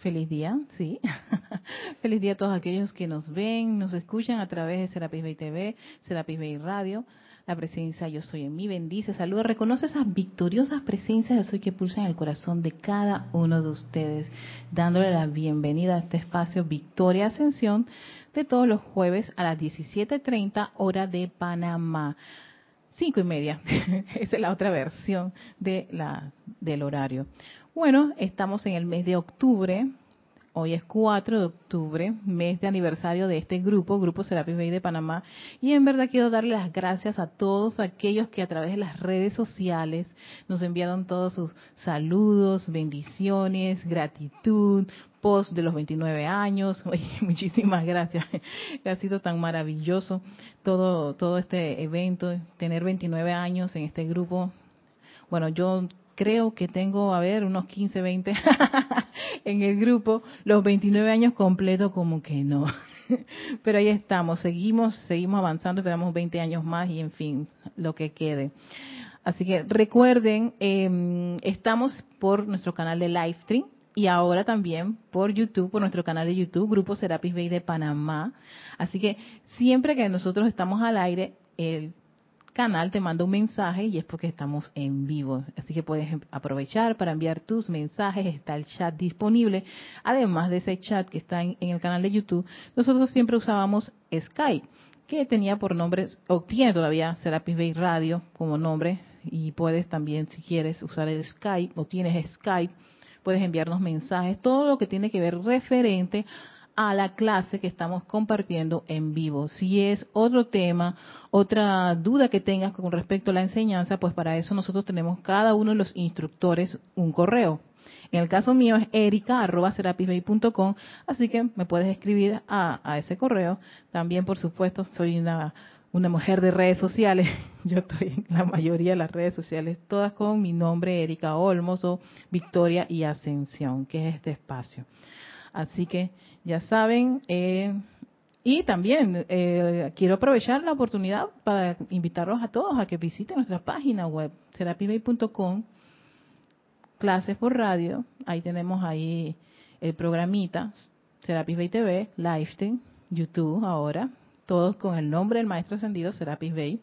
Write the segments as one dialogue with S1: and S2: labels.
S1: Feliz día, sí. Feliz día a todos aquellos que nos ven, nos escuchan a través de Serapis Bay TV, Serapis Bay Radio. La presencia Yo Soy en mí bendice, saluda, reconoce esas victoriosas presencias Yo Soy que pulsan el corazón de cada uno de ustedes, dándole la bienvenida a este espacio Victoria Ascensión de todos los jueves a las 17.30 hora de Panamá. Cinco y media, esa es la otra versión de la, del horario. Bueno, estamos en el mes de octubre, Hoy es 4 de octubre, mes de aniversario de este grupo, Grupo Serapis Bay de Panamá, y en verdad quiero darle las gracias a todos aquellos que a través de las redes sociales nos enviaron todos sus saludos, bendiciones, gratitud, post de los 29 años. muchísimas gracias. Ha sido tan maravilloso todo todo este evento, tener 29 años en este grupo. Bueno, yo creo que tengo, a ver, unos 15, 20 en el grupo, los 29 años completos como que no. Pero ahí estamos, seguimos, seguimos avanzando, esperamos 20 años más y en fin, lo que quede. Así que recuerden, eh, estamos por nuestro canal de Livestream y ahora también por YouTube, por nuestro canal de YouTube, Grupo Serapis Bay de Panamá. Así que siempre que nosotros estamos al aire, el canal te manda un mensaje y es porque estamos en vivo. Así que puedes aprovechar para enviar tus mensajes, está el chat disponible. Además de ese chat que está en, el canal de YouTube, nosotros siempre usábamos Skype, que tenía por nombre, o tiene todavía Serapis Bay Radio como nombre, y puedes también, si quieres, usar el Skype o tienes Skype, puedes enviarnos mensajes, todo lo que tiene que ver referente a la clase que estamos compartiendo en vivo. Si es otro tema, otra duda que tengas con respecto a la enseñanza, pues para eso nosotros tenemos cada uno de los instructores un correo. En el caso mío es erica.com, así que me puedes escribir a, a, ese correo. También, por supuesto, soy una, una mujer de redes sociales. Yo estoy en la mayoría de las redes sociales, todas con mi nombre, Erika Olmos o Victoria y Ascensión, que es este espacio. Así que ya saben. Eh, y también eh, quiero aprovechar la oportunidad para invitarlos a todos a que visiten nuestra página web, serapibay.com, clases por radio. Ahí tenemos ahí el programita, Serapis Bay TV, Livestream, YouTube ahora, todos con el nombre del Maestro Ascendido, Serapis Bay.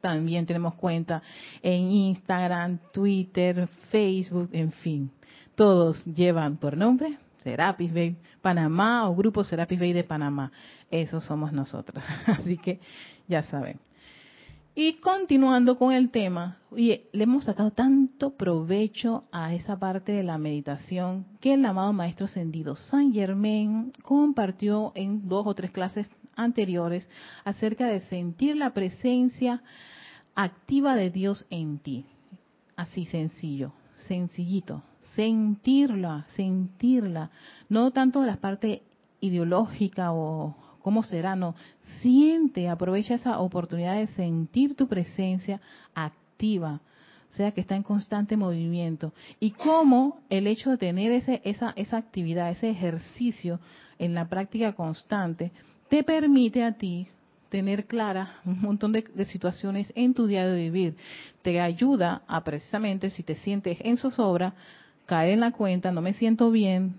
S1: También tenemos cuenta en Instagram, Twitter, Facebook, en fin. Todos llevan por nombre Serapis Bay Panamá o Grupo Serapis Bay de Panamá. Esos somos nosotros. Así que ya saben. Y continuando con el tema, oye, le hemos sacado tanto provecho a esa parte de la meditación que el amado Maestro Ascendido San Germain compartió en dos o tres clases anteriores acerca de sentir la presencia activa de Dios en ti. Así sencillo, sencillito, sentirla, sentirla, no tanto la parte ideológica o cómo será, no, siente, aprovecha esa oportunidad de sentir tu presencia activa, o sea que está en constante movimiento. Y cómo el hecho de tener ese, esa, esa actividad, ese ejercicio en la práctica constante, te permite a ti tener clara un montón de, de, situaciones en tu día de vivir. Te ayuda a precisamente, si te sientes en zozobra, caer en la cuenta, no me siento bien,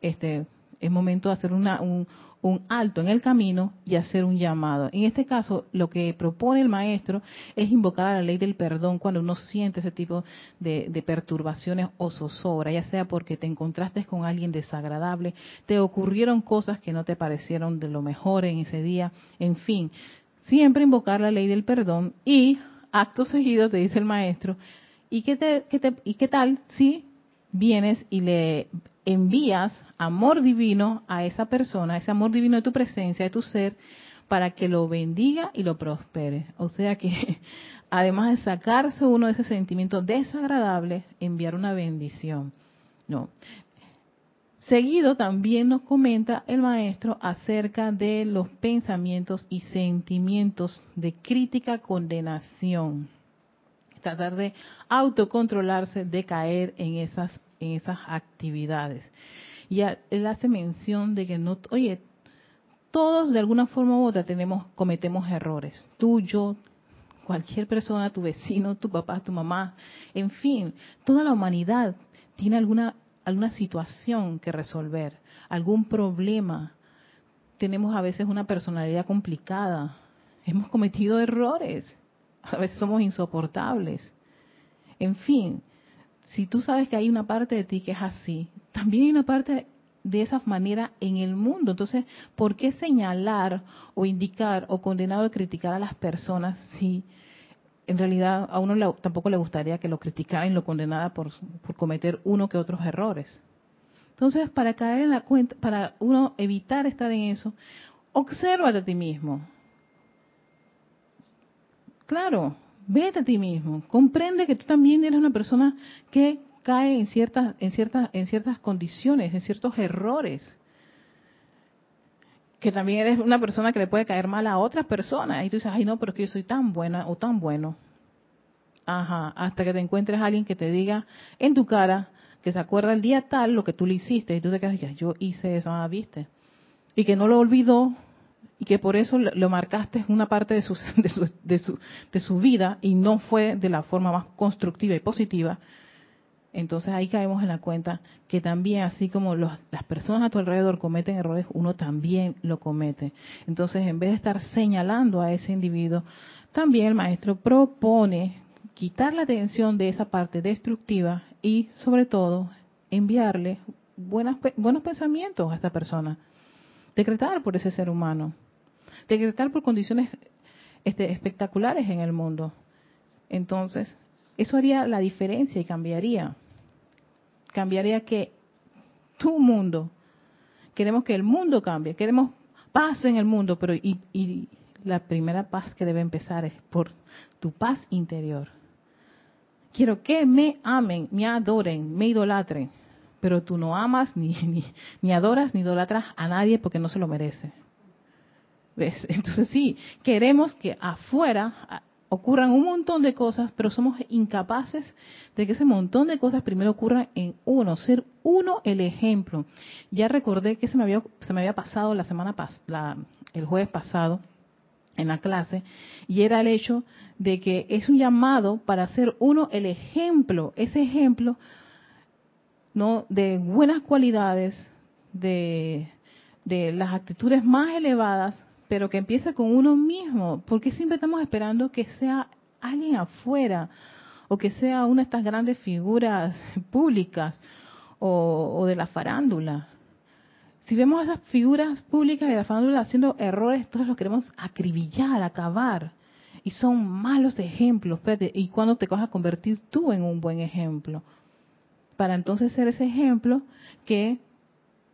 S1: este, es momento de hacer una, un, un, alto en el camino y hacer un llamado. En este caso, lo que propone el maestro es invocar a la ley del perdón cuando uno siente ese tipo de, de perturbaciones o zozobra, ya sea porque te encontraste con alguien desagradable, te ocurrieron cosas que no te parecieron de lo mejor en ese día, en fin, siempre invocar la ley del perdón y acto seguido, te dice el maestro, ¿Y qué, te, ¿Y qué tal si vienes y le envías amor divino a esa persona, ese amor divino de tu presencia, de tu ser, para que lo bendiga y lo prospere? O sea que, además de sacarse uno de ese sentimiento desagradable, enviar una bendición. Seguido también nos comenta el maestro acerca de los pensamientos y sentimientos de crítica, condenación tratar de autocontrolarse, de caer en esas, en esas actividades. Y él hace mención de que no, oye, todos de alguna forma u otra tenemos, cometemos errores. Tú, yo, cualquier persona, tu vecino, tu papá, tu mamá, en fin, toda la humanidad tiene alguna alguna situación que resolver, algún problema. Tenemos a veces una personalidad complicada, hemos cometido errores, a veces somos insoportables. En fin, si tú sabes que hay una parte de ti que es así, también hay una parte de esa manera en el mundo. Entonces, ¿por qué señalar o indicar o condenar o criticar a las personas si en realidad a uno tampoco le gustaría que lo criticaran y lo condenaran por, por cometer uno que otros errores? Entonces, para caer en la cuenta, para uno evitar estar en eso, obsérvate a ti mismo. Claro, vete a ti mismo, comprende que tú también eres una persona que cae en ciertas, en ciertas, en ciertas condiciones, en ciertos errores. Que también eres una persona que le puede caer mal a otras personas. Y tú dices, ay no, pero es que yo soy tan buena o tan bueno. Ajá, hasta que te encuentres a alguien que te diga en tu cara, que se acuerda el día tal lo que tú le hiciste. Y tú te quedas, yo hice eso, ah, viste. Y que no lo olvidó y que por eso lo marcaste una parte de su, de su, de, su, de su vida y no fue de la forma más constructiva y positiva, entonces ahí caemos en la cuenta que también, así como las personas a tu alrededor cometen errores, uno también lo comete. Entonces, en vez de estar señalando a ese individuo, también el maestro propone quitar la atención de esa parte destructiva y, sobre todo, enviarle buenas, buenos pensamientos a esa persona. Decretar por ese ser humano. Decretar por condiciones este, espectaculares en el mundo. Entonces, eso haría la diferencia y cambiaría. Cambiaría que tu mundo, queremos que el mundo cambie, queremos paz en el mundo, pero y, y la primera paz que debe empezar es por tu paz interior. Quiero que me amen, me adoren, me idolatren, pero tú no amas, ni, ni, ni adoras, ni idolatras a nadie porque no se lo merece. ¿Ves? Entonces sí, queremos que afuera ocurran un montón de cosas, pero somos incapaces de que ese montón de cosas primero ocurran en uno, ser uno el ejemplo. Ya recordé que se me había, se me había pasado la semana pasada, el jueves pasado en la clase, y era el hecho de que es un llamado para ser uno el ejemplo, ese ejemplo no de buenas cualidades, de, las actitudes más elevadas, pero que empiece con uno mismo, porque siempre estamos esperando que sea alguien afuera o que sea una de estas grandes figuras públicas o, de la farándula. Si vemos a esas figuras públicas de la farándula haciendo errores, todos los queremos acribillar, acabar. Y son malos ejemplos. ¿y cuándo te vas a convertir tú en un buen ejemplo? Para entonces ser ese ejemplo que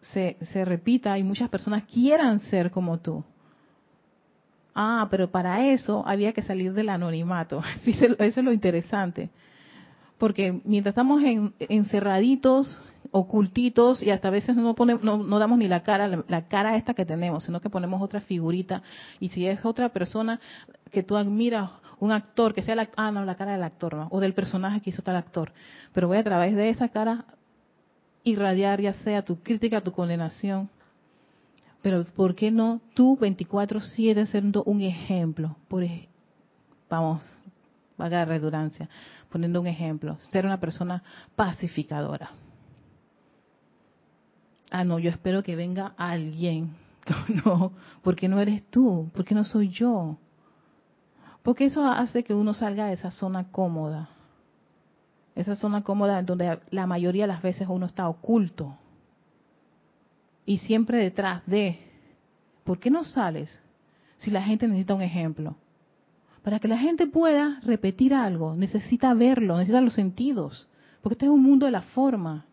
S1: se, se repita y muchas personas quieran ser como tú. Ah, pero para eso había que salir del anonimato. eso es lo interesante. Porque mientras estamos encerraditos, ocultitos, y hasta a veces no, no, damos ni la cara, la, cara esta que tenemos, sino que ponemos otra figurita. Y si es otra persona que tú admiras, un actor, que sea la, ah, no, la cara del actor, o del personaje que hizo tal actor. Pero voy a través de esa cara irradiar ya sea tu crítica, tu condenación, pero ¿por qué no tú 24/7 siendo un ejemplo? Por, vamos, vaga la redundancia, poniendo un ejemplo, ser una persona pacificadora. Ah, no, yo espero que venga alguien. No, porque no eres tú, porque no soy yo. Porque eso hace que uno salga de esa zona cómoda. Esa zona cómoda en donde la mayoría de las veces uno está oculto y siempre detrás de, ¿por qué no sales si la gente necesita un ejemplo? Para que la gente pueda repetir algo, necesita verlo, necesita los sentidos, porque este es un mundo de la forma.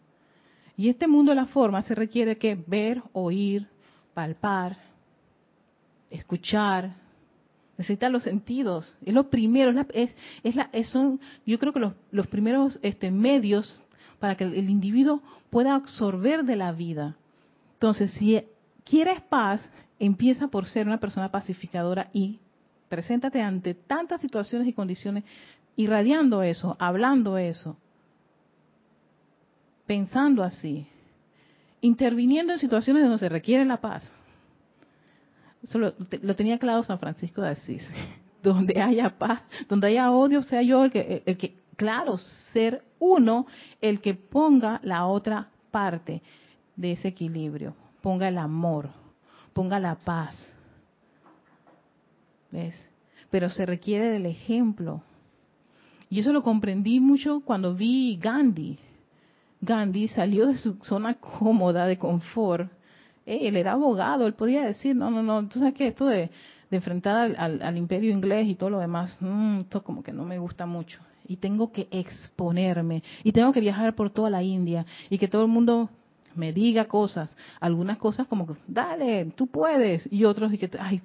S1: Y este mundo de la forma se requiere que ver, oír, palpar, escuchar, necesita los sentidos. Es lo primero, es, es, son, yo creo que los, los primeros este, medios para que el individuo pueda absorber de la vida. Entonces, si quieres paz, empieza por ser una persona pacificadora y preséntate ante tantas situaciones y condiciones irradiando eso, hablando eso, pensando así, interviniendo en situaciones donde se requiere la paz. Eso lo, tenía claro San Francisco de Asís. Donde haya paz, donde haya odio, sea yo el que, el que, claro, ser uno el que ponga la otra parte de ese equilibrio. Ponga el amor, ponga la paz. ¿Ves? Pero se requiere del ejemplo. Y eso lo comprendí mucho cuando vi Gandhi. Gandhi salió de su zona cómoda de confort. Él era abogado, él podía decir, no, no, no, tú sabes que esto de, enfrentar al, imperio inglés y todo lo demás, mm, esto como que no me gusta mucho. Y tengo que exponerme, y tengo que viajar por toda la India, y que todo el mundo me diga cosas, algunas cosas como que, dale, tú puedes, y otros y que, ay,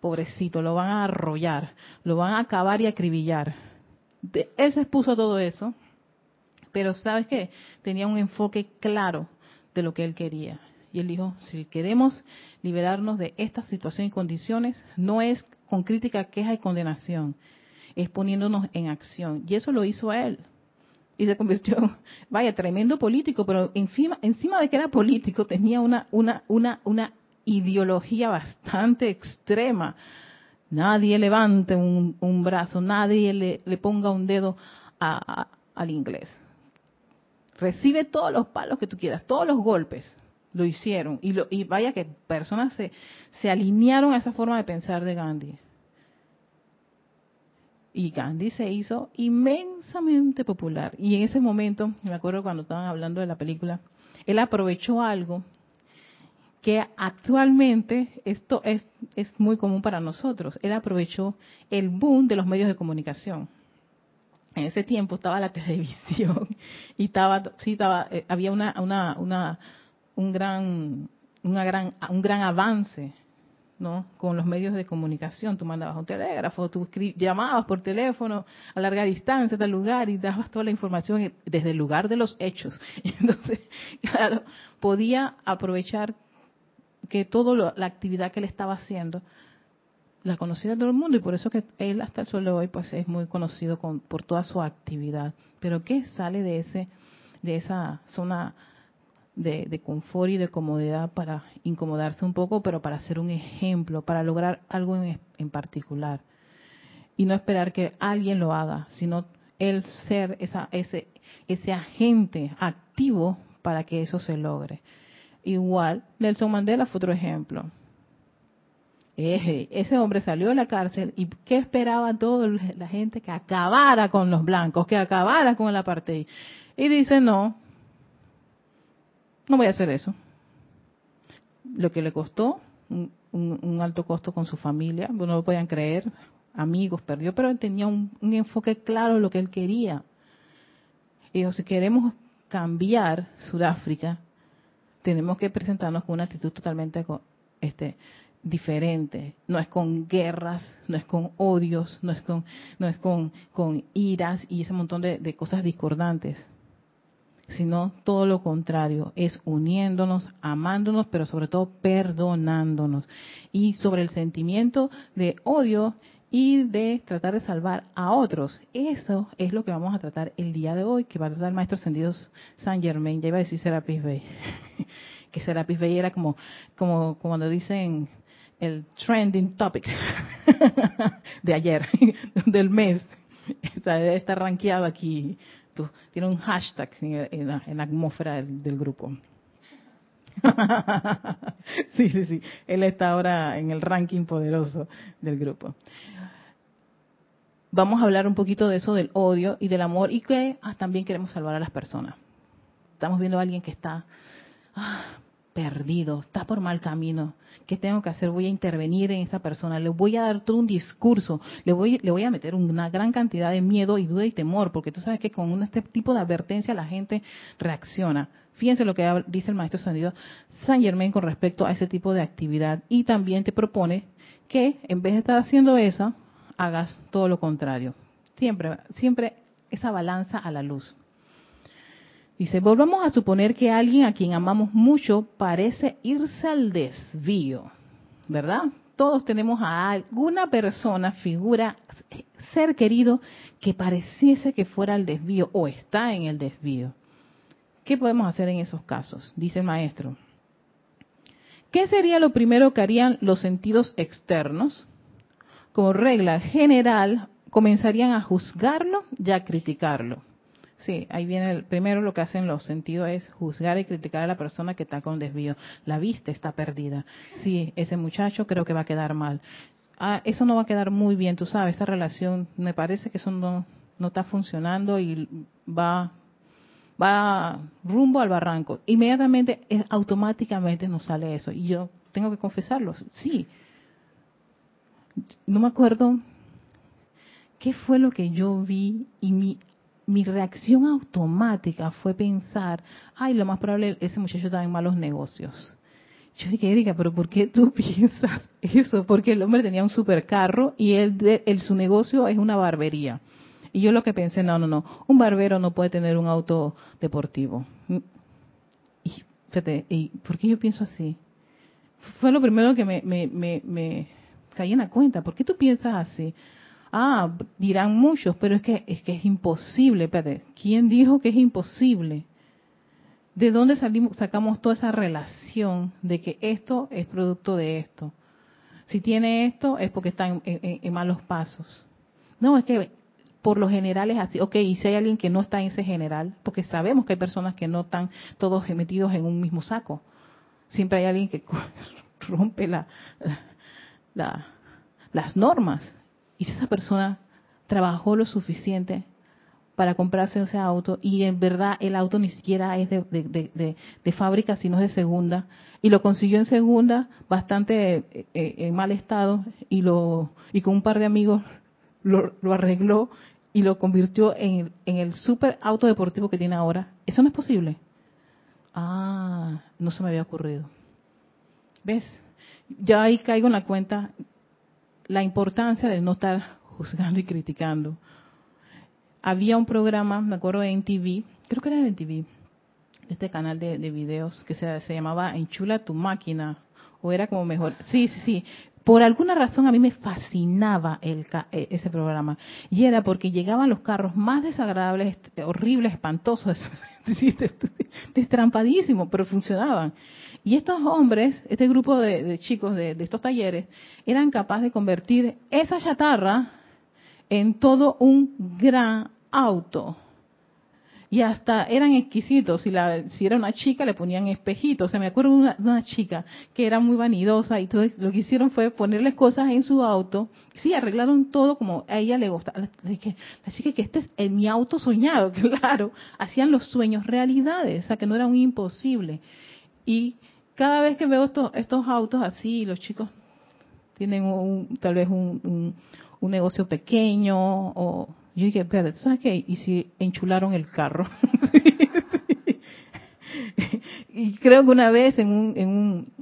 S1: pobrecito, lo van a arrollar, lo van a acabar y acribillar. De, él se expuso todo eso, pero sabes qué, tenía un enfoque claro de lo que él quería. Y él dijo, si queremos liberarnos de esta situación y condiciones, no es con crítica, queja y condenación, es poniéndonos en acción. Y eso lo hizo él y se convirtió, vaya, tremendo político, pero encima, encima de que era político tenía una, una, una, una ideología bastante extrema. Nadie levante un, un brazo, nadie le, ponga un dedo a, al inglés. Recibe todos los palos que tú quieras, todos los golpes. Lo hicieron. Y, lo, y vaya que personas se, se alinearon a esa forma de pensar de Gandhi. Y Gandhi se hizo inmensamente popular. Y en ese momento, me acuerdo cuando estaban hablando de la película, él aprovechó algo que actualmente esto es, es muy común para nosotros. Él aprovechó el boom de los medios de comunicación. En ese tiempo estaba la televisión y estaba, sí, estaba, eh, había una, una, una, un gran, una gran, un gran avance ¿no? Con los medios de comunicación, tú mandabas un telégrafo, tú llamabas por teléfono a larga distancia tal lugar y dabas toda la información desde el lugar de los hechos. Entonces, claro, podía aprovechar que toda la actividad que él estaba haciendo la conocía todo el mundo y por eso que él hasta el sol de hoy pues es muy conocido por toda su actividad. Pero ¿qué sale de ese de esa zona de, confort y de comodidad para incomodarse un poco, pero para ser un ejemplo, para lograr algo en, particular. Y no esperar que alguien lo haga, sino él ser esa, ese, ese agente activo para que eso se logre. Igual, Nelson Mandela fue otro ejemplo. ese hombre salió de la cárcel y ¿qué esperaba toda la gente? Que acabara con los blancos, que acabara con el apartheid. Y dice, no, no voy a hacer eso. Lo que le costó, un, alto costo con su familia, no lo podían creer, amigos, perdió, pero él tenía un, enfoque claro de lo que él quería. Y si queremos cambiar Sudáfrica, tenemos que presentarnos con una actitud totalmente este, diferente. No es con guerras, no es con odios, no es con, no es con, con iras y ese montón de cosas discordantes sino todo lo contrario, es uniéndonos, amándonos, pero sobre todo perdonándonos. Y sobre el sentimiento de odio y de tratar de salvar a otros. Eso es lo que vamos a tratar el día de hoy, que va a tratar el maestro ascendido San Germain. Ya iba a decir Serapis Bay. que Serapis Bay era como, como, cuando dicen el trending topic de ayer, del mes. O sea, aquí tiene un hashtag en, la, atmósfera del, grupo. sí, sí, sí. Él está ahora en el ranking poderoso del grupo. Vamos a hablar un poquito de eso del odio y del amor y que ah, también queremos salvar a las personas. Estamos viendo a alguien que está ah, perdido, está por mal camino. ¿Qué tengo que hacer? Voy a intervenir en esa persona, le voy a dar todo un discurso, le voy, le voy a meter una gran cantidad de miedo y duda y temor, porque tú sabes que con este tipo de advertencia la gente reacciona. Fíjense lo que dice el maestro Sandido San Germain con respecto a ese tipo de actividad y también te propone que en vez de estar haciendo eso, hagas todo lo contrario. Siempre, siempre esa balanza a la luz. Dice, volvamos a suponer que alguien a quien amamos mucho parece irse al desvío, ¿verdad? Todos tenemos a alguna persona, figura, ser querido que pareciese que fuera al desvío o está en el desvío. ¿Qué podemos hacer en esos casos? Dice el maestro. ¿Qué sería lo primero que harían los sentidos externos? Como regla general, comenzarían a juzgarlo y a criticarlo Sí, ahí viene el primero lo que hacen los sentidos es juzgar y criticar a la persona que está con desvío. La vista está perdida. Sí, ese muchacho creo que va a quedar mal. Ah, eso no va a quedar muy bien, tú sabes, esta relación, me parece que eso no, no está funcionando y va va rumbo al barranco. Inmediatamente, automáticamente nos sale eso. Y yo tengo que confesarlo, sí. No me acuerdo qué fue lo que yo vi y mi, mi reacción automática fue pensar, ay, lo más probable, ese muchacho estaba en malos negocios. Yo dije, Erika, pero ¿por qué tú piensas eso? Porque el hombre tenía un supercarro y él, él, su negocio es una barbería. Y yo lo que pensé, no, no, no, un barbero no puede tener un auto deportivo. Y, fíjate, ¿y por qué yo pienso así? Fue lo primero que me, me, me, caí en la cuenta. ¿Por qué tú piensas así? Ah, dirán muchos, pero es que es que es imposible. Espérate, ¿quién dijo que es imposible? ¿De dónde salimos, sacamos toda esa relación de que esto es producto de esto? Si tiene esto es porque está en malos pasos. No, es que por lo general es así. Ok, y si hay alguien que no está en ese general, porque sabemos que hay personas que no están todos metidos en un mismo saco. Siempre hay alguien que rompe la, las normas. Y si esa persona trabajó lo suficiente para comprarse ese auto y en verdad el auto ni siquiera es de, de, fábrica, sino es de segunda, y lo consiguió en segunda, bastante eh, eh, en mal estado, y, lo, y con un par de amigos lo, lo arregló y lo convirtió en, en el super auto deportivo que tiene ahora. ¿Eso no es posible? Ah, no se me había ocurrido. ¿Ves? Ya ahí caigo en la cuenta la importancia de no estar juzgando y criticando. Había un programa, me acuerdo en TV, creo que era en TV, este canal de, de videos que se, se, llamaba Enchula tu máquina, o era como mejor, sí, sí, sí, por alguna razón a mí me fascinaba el, e, ese programa. Y era porque llegaban los carros más desagradables, horribles, espantosos, destrampadísimos, pero funcionaban. Y estos hombres, este grupo de, chicos de, estos talleres, eran capaces de convertir esa chatarra en todo un gran auto y hasta eran exquisitos. Si, la, si era una chica, le ponían espejitos. O sea, me acuerdo de una, chica que era muy vanidosa y todo, lo que hicieron fue ponerle cosas en su auto. Sí, arreglaron todo como a ella le gusta. La, chica que este es mi auto soñado, claro. Hacían los sueños realidades, o sea, que no era un imposible. Y cada vez que veo estos, estos autos así, los chicos tienen un, tal vez un, un negocio pequeño o yo dije, espérate, ¿sabes qué? ¿Y si enchularon el carro? y creo que una vez en un, en un,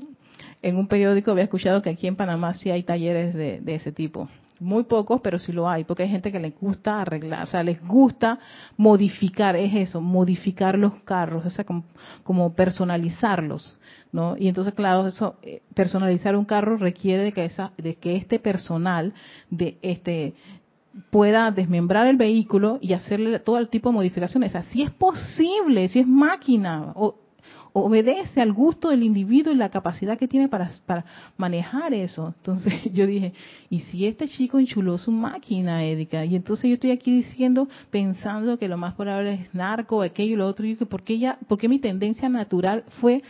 S1: en un periódico había escuchado que aquí en Panamá sí hay talleres de, de ese tipo. Muy pocos, pero sí lo hay, porque hay gente que les gusta arreglar, o sea, les gusta modificar, es eso, modificar los carros, o sea, como, como personalizarlos, ¿no? Y entonces, claro, eso, eh, personalizar un carro requiere de que, esa, de que este personal de este pueda desmembrar el vehículo y hacerle todo el tipo de modificaciones. Así es posible, si es máquina, o, obedece al gusto del individuo y la capacidad que tiene para, para manejar eso. Entonces yo dije, ¿y si este chico enchuló su máquina, Édica? Y entonces yo estoy aquí diciendo, pensando que lo más probable es narco, aquello y lo otro, y que ¿por qué, ya, por qué mi tendencia natural fue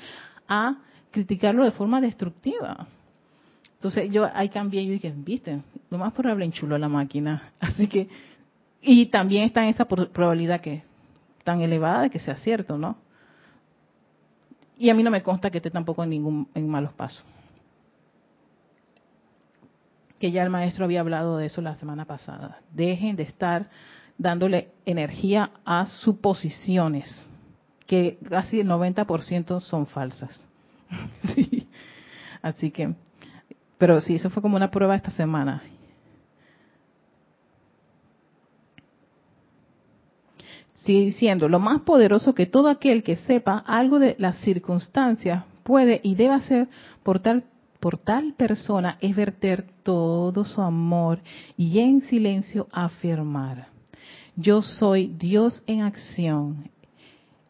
S1: a criticarlo de forma destructiva? Entonces yo ahí cambié y dije, viste, lo más probable enchuló la máquina. Así que, y también está esa probabilidad que tan elevada de que sea cierto, ¿no? Y a mí no me consta que esté tampoco en ningún en malos pasos. Que ya el maestro había hablado de eso la semana pasada. Dejen de estar dándole energía a suposiciones, que casi el 90% son falsas. Así que pero sí, eso fue como una prueba esta semana. Sigue diciendo, lo más poderoso que todo aquel que sepa algo de las circunstancias puede y debe hacer por tal, por tal persona es verter todo su amor y en silencio afirmar, yo soy Dios en acción.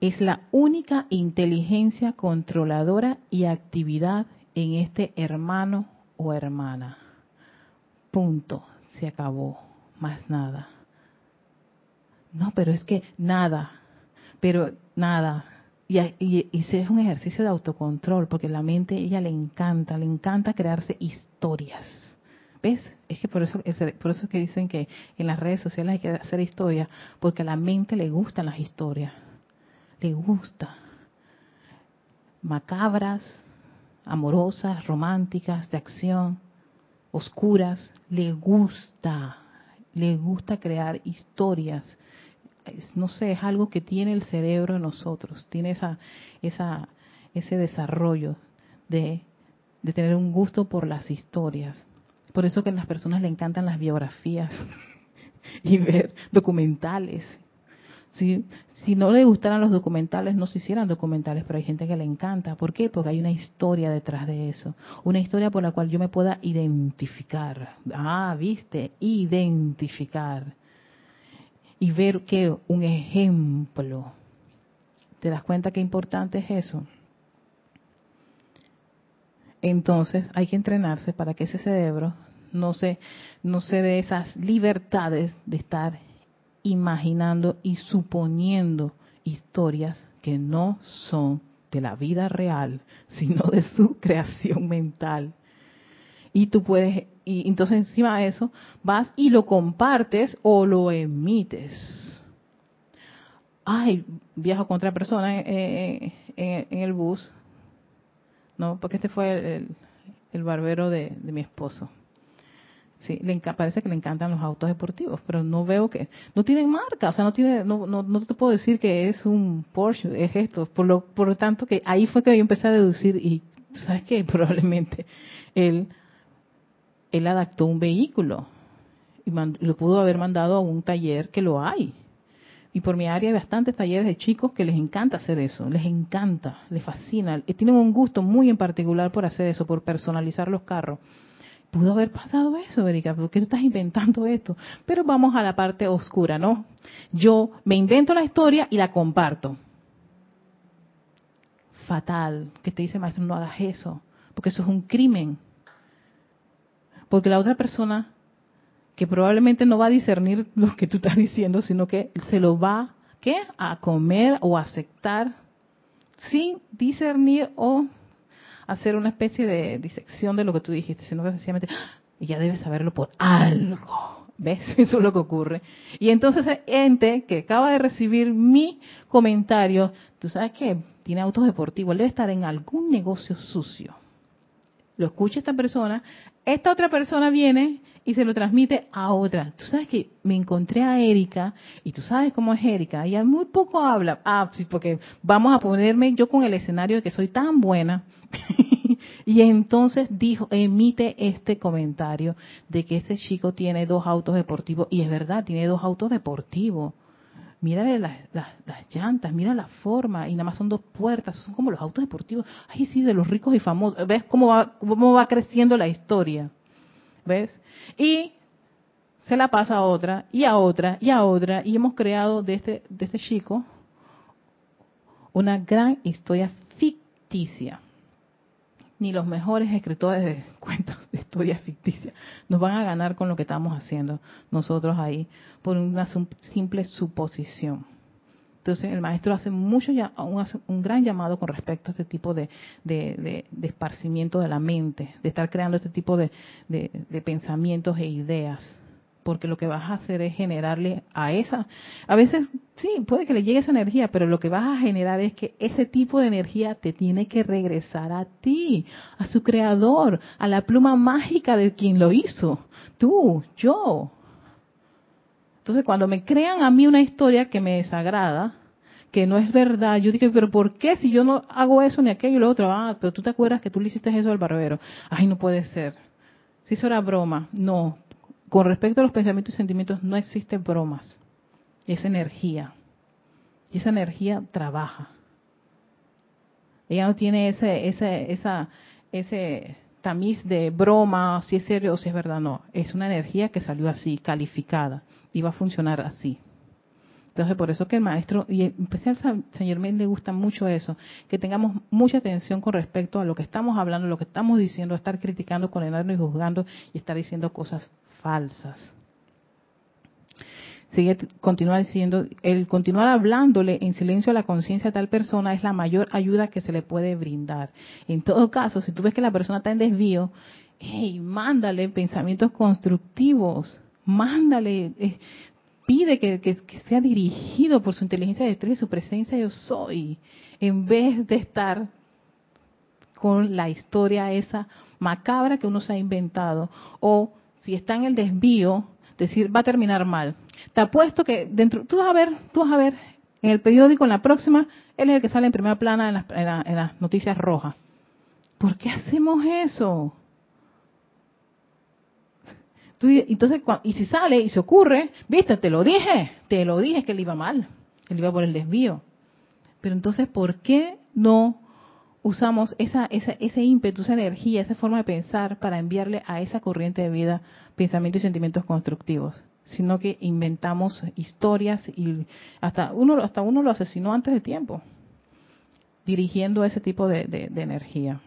S1: Es la única inteligencia controladora y actividad en este hermano o hermana. Punto. Se acabó. Más nada. No, pero es que nada, pero nada. Y, y, y es un ejercicio de autocontrol, porque la mente, ella le encanta, le encanta crearse historias. ¿Ves? Es que por eso, por eso es que dicen que en las redes sociales hay que hacer historia, porque a la mente le gustan las historias. Le gusta. Macabras, amorosas, románticas, de acción, oscuras. Le gusta. Le gusta crear historias no sé, es algo que tiene el cerebro en nosotros, tiene esa, esa, ese desarrollo de, de tener un gusto por las historias. Por eso que a las personas le encantan las biografías y ver documentales. Si, si no le gustaran los documentales, no se hicieran documentales, pero hay gente que le encanta. ¿Por qué? Porque hay una historia detrás de eso. Una historia por la cual yo me pueda identificar. Ah, viste, identificar y ver que un ejemplo. ¿Te das cuenta qué importante es eso? Entonces hay que entrenarse para que ese cerebro no se, no se dé esas libertades de estar imaginando y suponiendo historias que no son de la vida real, sino de su creación mental. Y tú puedes y entonces encima de eso vas y lo compartes o lo emites. Ay, viajo con otra persona en, el bus, ¿no? Porque este fue el, barbero de, mi esposo. Sí, le parece que le encantan los autos deportivos, pero no veo que no tienen marca, o sea, no tiene, no, no, no te puedo decir que es un Porsche, es esto, por lo, por lo tanto que ahí fue que yo empecé a deducir y sabes que probablemente él él adaptó un vehículo y lo pudo haber mandado a un taller que lo hay. Y por mi área hay bastantes talleres de chicos que les encanta hacer eso, les encanta, les fascina, tienen un gusto muy en particular por hacer eso, por personalizar los carros. Pudo haber pasado eso, Erika, ¿por qué estás inventando esto? Pero vamos a la parte oscura, ¿no? Yo me invento la historia y la comparto. Fatal, que te dice maestro, no hagas eso, porque eso es un crimen. Porque la otra persona, que probablemente no va a discernir lo que tú estás diciendo, sino que se lo va ¿qué? a comer o aceptar sin discernir o hacer una especie de disección de lo que tú dijiste, sino que sencillamente, ¡ah! ella debe saberlo por algo. ¿Ves? Eso es lo que ocurre. Y entonces ente que acaba de recibir mi comentario, tú sabes que tiene autos deportivos, él debe estar en algún negocio sucio. Lo escucha esta persona, esta otra persona viene y se lo transmite a otra. Tú sabes que me encontré a Erika y tú sabes cómo es Erika. Ella muy poco habla. Ah, sí, porque vamos a ponerme yo con el escenario de que soy tan buena. y entonces dijo, emite este comentario de que este chico tiene dos autos deportivos. Y es verdad, tiene dos autos deportivos las, las, llantas, mira la forma, y nada más son dos puertas, son como los autos deportivos. Ay, sí, de los ricos y famosos. ¿Ves cómo va, cómo va creciendo la historia? ¿Ves? Y se la pasa a otra, y a otra, y a otra, y hemos creado de este, de este chico una gran historia ficticia ni los mejores escritores de cuentos de historias ficticias nos van a ganar con lo que estamos haciendo nosotros ahí por una simple suposición. Entonces el maestro hace mucho un, gran llamado con respecto a este tipo de, de, esparcimiento de la mente, de estar creando este tipo de, de pensamientos e ideas porque lo que vas a hacer es generarle a esa, a veces sí, puede que le llegue esa energía, pero lo que vas a generar es que ese tipo de energía te tiene que regresar a ti, a su creador, a la pluma mágica de quien lo hizo, tú, yo. Entonces cuando me crean a mí una historia que me desagrada, que no es verdad, yo dije, pero ¿por qué si yo no hago eso ni aquello y lo otro? Ah, pero tú te acuerdas que tú le hiciste eso al barbero. Ay, no puede ser. Si eso era broma. No, con respecto a los pensamientos y sentimientos no existen bromas. Es energía. Y esa energía trabaja. Ella no tiene ese, ese, esa, ese tamiz de broma, si es serio o si es verdad. No, es una energía que salió así, calificada, y va a funcionar así. Entonces, por eso que el maestro, y en especial al señor Mel le gusta mucho eso, que tengamos mucha atención con respecto a lo que estamos hablando, lo que estamos diciendo, estar criticando, condenando y juzgando y estar diciendo cosas falsas. sigue, continúa diciendo, el continuar hablándole en silencio a la conciencia de tal persona es la mayor ayuda que se le puede brindar. En todo caso, si tú ves que la persona está en desvío, hey, mándale pensamientos constructivos, mándale, eh, pide que, sea dirigido por su inteligencia de tres, su presencia yo soy, en vez de estar con la historia esa macabra que uno se ha inventado, o si está en el desvío, decir va a terminar mal. Te apuesto que dentro, tú vas a ver, tú vas a ver en el periódico, en la próxima, él es el que sale en primera plana en las, en las noticias rojas. ¿Por qué hacemos eso? entonces, y si sale y se ocurre, viste, te lo dije, te lo dije que él iba mal, él iba por el desvío. Pero entonces, ¿por qué no usamos esa, esa, ese ímpetu, esa energía, esa forma de pensar para enviarle a esa corriente de vida pensamientos y sentimientos constructivos? Sino que inventamos historias y hasta uno, hasta uno lo asesinó antes de tiempo, dirigiendo ese tipo de energía.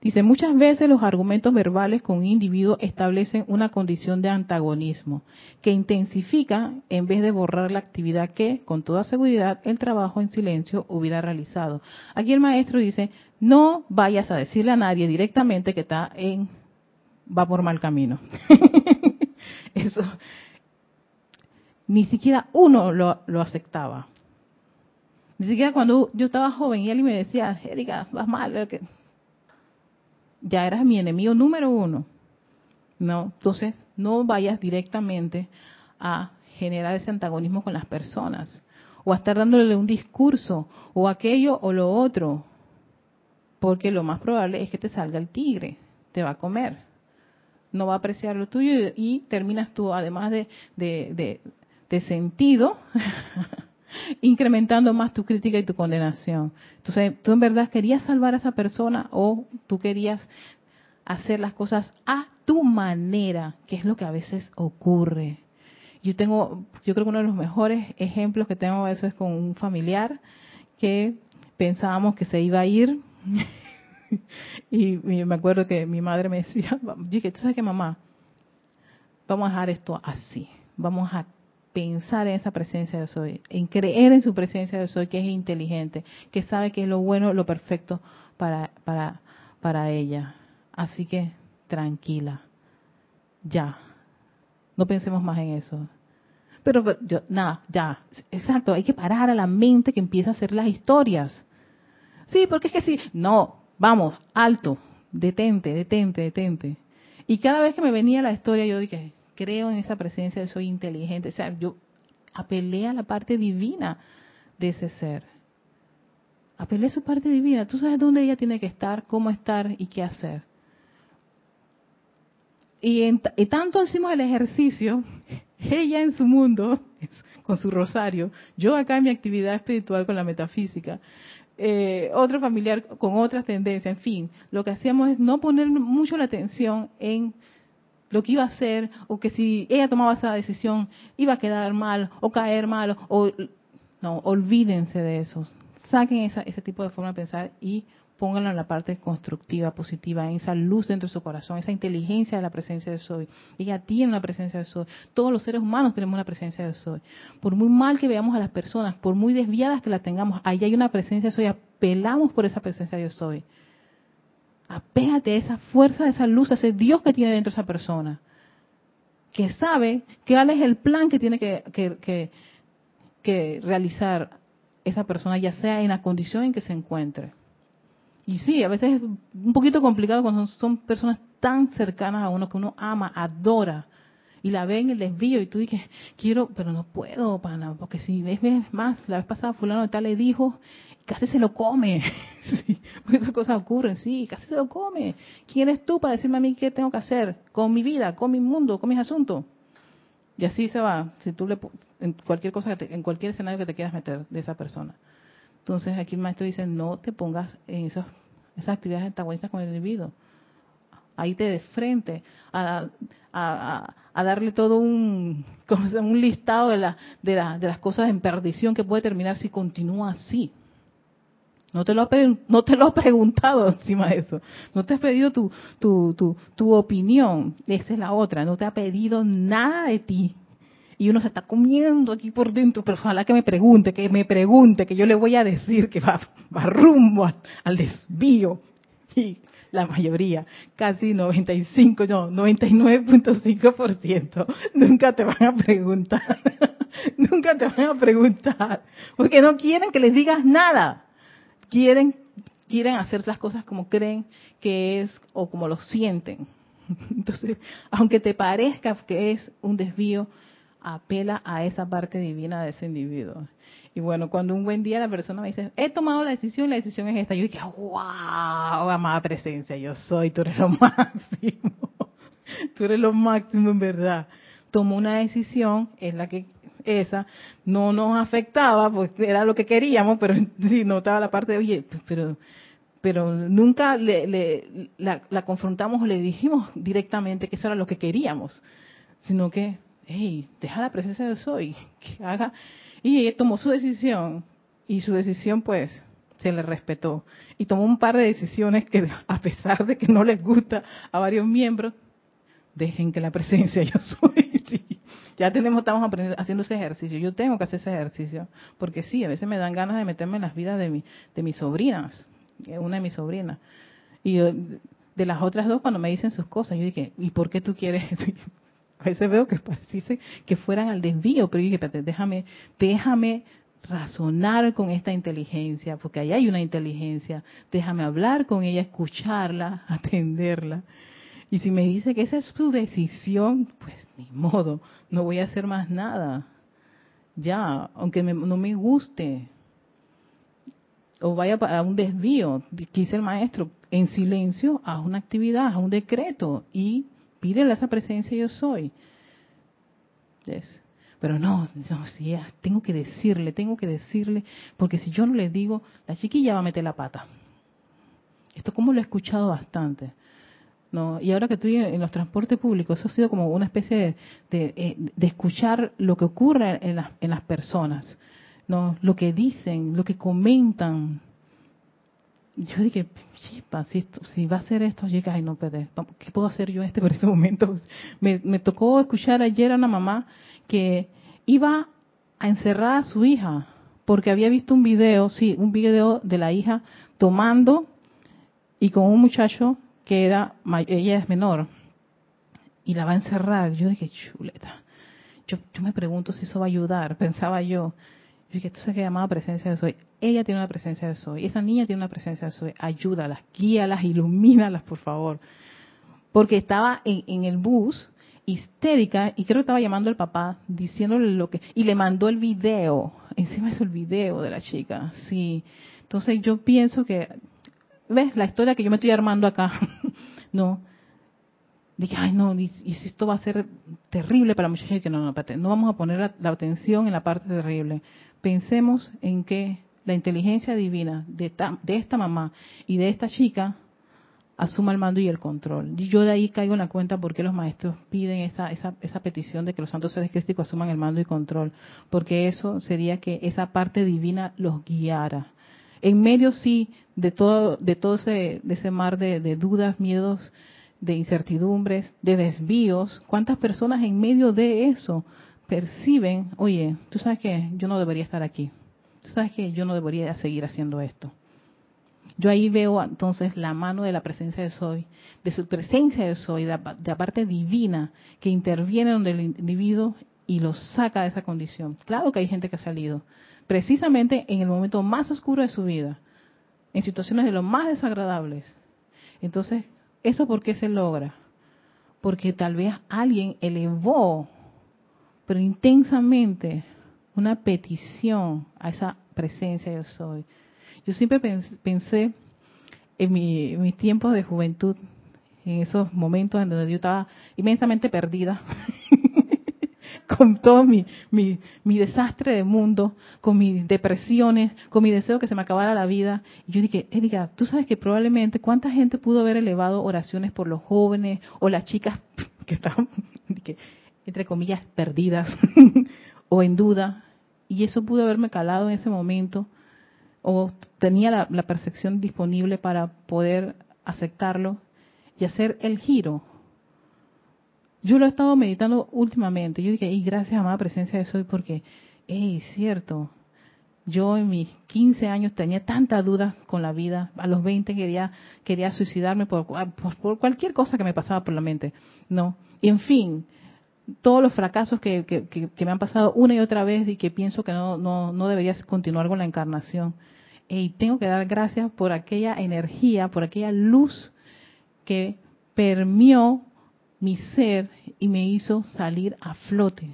S1: Dice, muchas veces los argumentos verbales con un individuo establecen una condición de antagonismo que intensifica en vez de borrar la actividad que, con toda seguridad, el trabajo en silencio hubiera realizado. Aquí el maestro dice, no vayas a decirle a nadie directamente que está en, va por mal camino. Eso, ni siquiera uno lo, lo aceptaba. Ni siquiera cuando yo estaba joven y él me decía, Erika, vas mal, ya eras mi enemigo número uno. No, entonces no vayas directamente a generar ese antagonismo con las personas o a estar dándole un discurso o aquello o lo otro, porque lo más probable es que te salga el tigre, te va a comer, no va a apreciar lo tuyo y, terminas tú, además de, de, de sentido, incrementando más tu crítica y tu condenación. Entonces, tú en verdad querías salvar a esa persona o tú querías hacer las cosas a tu manera, que es lo que a veces ocurre. Yo tengo, yo creo que uno de los mejores ejemplos que tengo de eso es con un familiar que pensábamos que se iba a ir y me acuerdo que mi madre me decía, dije, tú sabes que mamá, vamos a dejar esto así, vamos a pensar en esa presencia de soy, en creer en su presencia de soy, que es inteligente, que sabe que es lo bueno, lo perfecto para, para, para ella. Así que tranquila, ya, no pensemos más en eso. Pero yo, nada, ya, exacto, hay que parar a la mente que empieza a hacer las historias. Sí, porque es que sí, no, vamos, alto, detente, detente, detente. Y cada vez que me venía la historia yo dije, creo en esa presencia de soy inteligente. O sea, yo apelé a la parte divina de ese ser. Apelé a su parte divina. Tú sabes dónde ella tiene que estar, cómo estar y qué hacer. Y, tanto hicimos el ejercicio, ella en su mundo, con su rosario, yo acá en mi actividad espiritual con la metafísica, eh, otro familiar con otras tendencias, en fin, lo que hacíamos es no poner mucho la atención en lo que iba a hacer, o que si ella tomaba esa decisión iba a quedar mal, o caer mal, o no, olvídense de eso. Saquen ese tipo de forma de pensar y pónganlo en la parte constructiva, positiva, en esa luz dentro de su corazón, esa inteligencia de la presencia de Soy. Ella tiene la presencia de Soy. Todos los seres humanos tenemos la presencia de Soy. Por muy mal que veamos a las personas, por muy desviadas que la tengamos, ahí hay una presencia de Soy. Apelamos por esa presencia de Soy apégate a esa fuerza, a esa luz, a ese Dios que tiene dentro de esa persona. Que sabe cuál es el plan que tiene que, que, que, realizar esa persona, ya sea en la condición en que se encuentre. Y sí, a veces es un poquito complicado cuando son personas tan cercanas a uno que uno ama, adora, y la ve en el desvío y tú dices, quiero, pero no puedo, pana, porque si ves más, la vez pasada fulano de tal le dijo casi se lo come. sí, esas cosas ocurren, sí, casi se lo come. ¿Quién eres tú para decirme a mí qué tengo que hacer con mi vida, con mi mundo, con mis asuntos? Y así se va, si tú le en cualquier cosa, en cualquier escenario que te quieras meter de esa persona. Entonces aquí el maestro dice, no te pongas en esas, esas actividades antagonistas con el individuo. Ahí te de frente a, a, a, darle todo un, un listado de, la, de, la, de las cosas en perdición que puede terminar si continúa así. No te, lo ha, no te lo preguntado encima de eso. No te has pedido tu, tu, tu, tu opinión. Esa es la otra. No te ha pedido nada de ti. y uno se está comiendo aquí por dentro, pero ojalá que me pregunte, que me pregunte, que yo le voy a decir que va, va rumbo al desvío. Y la mayoría, casi 95, no, 99.5%, nunca te van a preguntar, nunca te van a preguntar, porque no quieren que les digas nada, quieren, quieren hacer las cosas como creen que es o como lo sienten. Entonces, aunque te parezca que es un desvío, apela a esa parte divina de ese individuo. Y bueno, cuando un buen día la persona me dice, he tomado la decisión la decisión es esta, yo dije, wow, amada presencia, yo soy, tú eres lo máximo, tú eres lo máximo en verdad. Tomó una decisión, es la que esa, no nos afectaba, pues era lo que queríamos, pero sí notaba la parte de, oye, pero pero nunca le, la, la, confrontamos o le dijimos directamente que eso era lo que queríamos, sino que, hey, deja la presencia de Soy, que haga y tomó su decisión y su decisión pues se le respetó. Y tomó un par de decisiones que a pesar de que no les gusta a varios miembros, dejen que la presencia yo soy. ya tenemos, estamos haciendo ese ejercicio. Yo tengo que hacer ese ejercicio. Porque sí, a veces me dan ganas de meterme en las vidas de, mi, de mis sobrinas. Una de mis sobrinas. Y de las otras dos, cuando me dicen sus cosas, yo dije, ¿y por qué tú quieres? A veces veo que parece que fueran al desvío, pero dije, déjame, déjame razonar con esta inteligencia, porque ahí hay una inteligencia, déjame hablar con ella, escucharla, atenderla. Y si me dice que esa es su decisión, pues ni modo, no voy a hacer más nada. Ya, aunque no me guste, o vaya a un desvío, dice el maestro, en silencio, haz una actividad, haz un decreto y pídele esa presencia yo soy. Pero no, no sí, tengo que decirle, tengo que decirle, porque si yo no le digo, la chiquilla va a meter la pata. Esto como lo he escuchado bastante. ¿no? Y ahora que estoy en los transportes públicos, eso ha sido como una especie de, eh, escuchar lo que ocurre en las, en las personas, ¿no? lo que dicen, lo que comentan, yo dije, si, si va a ser esto, llega y no puede. ¿Qué puedo hacer yo en este preciso momento? Me, me tocó escuchar ayer a una mamá que iba a encerrar a su hija porque había visto un video, sí, un video de la hija tomando y con un muchacho que era, ella es menor, y la va a encerrar. Yo dije, chuleta. Yo, yo me pregunto si eso va a ayudar, pensaba yo. Yo dije, esto se llamaba presencia de soy. Ella tiene una presencia de soy. Esa niña tiene una presencia de soy. Ayúdalas, guíalas, ilumínalas, por favor. Porque estaba en, el bus histérica y creo que estaba llamando al papá diciéndole lo que y le mandó el video encima es el video de la chica sí entonces yo pienso que ves la historia que yo me estoy armando acá no dije ay no y, si esto va a ser terrible para la muchacha que no no no vamos a poner la atención en la parte terrible pensemos en que la inteligencia divina de, esta mamá y de esta chica asuma el mando y el control. Y yo de ahí caigo en la cuenta por qué los maestros piden esa, esa, esa petición de que los santos seres crísticos asuman el mando y control, porque eso sería que esa parte divina los guiara. En medio sí de todo, de todo ese, de ese mar de, de dudas, miedos, de incertidumbres, de desvíos, ¿cuántas personas en medio de eso perciben, oye, tú sabes que yo no debería estar aquí, tú sabes que yo no debería seguir haciendo esto. Yo ahí veo entonces la mano de la presencia de Soy, de su presencia de Soy, de la, parte divina que interviene en el individuo y lo saca de esa condición. Claro que hay gente que ha salido, precisamente en el momento más oscuro de su vida, en situaciones de lo más desagradables. Entonces, ¿eso por qué se logra? Porque tal vez alguien elevó pero intensamente una petición a esa presencia yo soy. Yo siempre pensé en, mi, mis tiempos de juventud, en esos momentos en donde yo estaba inmensamente perdida, con todo mi, mi, desastre de mundo, con mis depresiones, con mi deseo que se me acabara la vida. Y yo dije, Erika, tú sabes que probablemente cuánta gente pudo haber elevado oraciones por los jóvenes o las chicas que estaban, entre comillas, perdidas o en duda, y eso pudo haberme calado en ese momento, o tenía la, percepción disponible para poder aceptarlo y hacer el giro Yo lo he estado meditando últimamente. Yo dije, y gracias, amada presencia de soy, porque, es cierto, yo en mis 15 años tenía tanta duda con la vida. A los 20 quería, quería suicidarme por, por, cualquier cosa que me pasaba por la mente. No. Y en fin, todos los fracasos que, me han pasado una y otra vez y que pienso que no, no, no deberías continuar con la encarnación. Y tengo que dar gracias por aquella energía, por aquella luz que permió mi ser y me hizo salir a flote.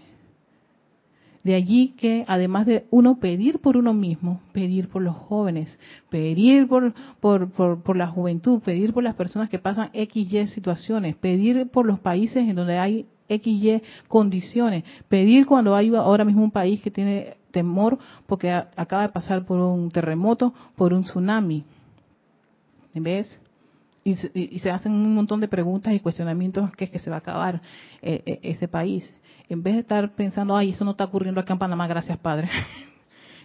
S1: De allí que además de uno pedir por uno mismo, pedir por los jóvenes, pedir por, por, por, la juventud, pedir por las personas que pasan XY situaciones, pedir por los países en donde hay XY condiciones, pedir cuando hay ahora mismo un país que tiene temor porque acaba de pasar por un terremoto, por un tsunami. ¿Ves? Y y se hacen un montón de preguntas y cuestionamientos que es que se va a acabar eh, eh, ese país en vez de estar pensando, ay, eso no está ocurriendo acá en Panamá, gracias Padre.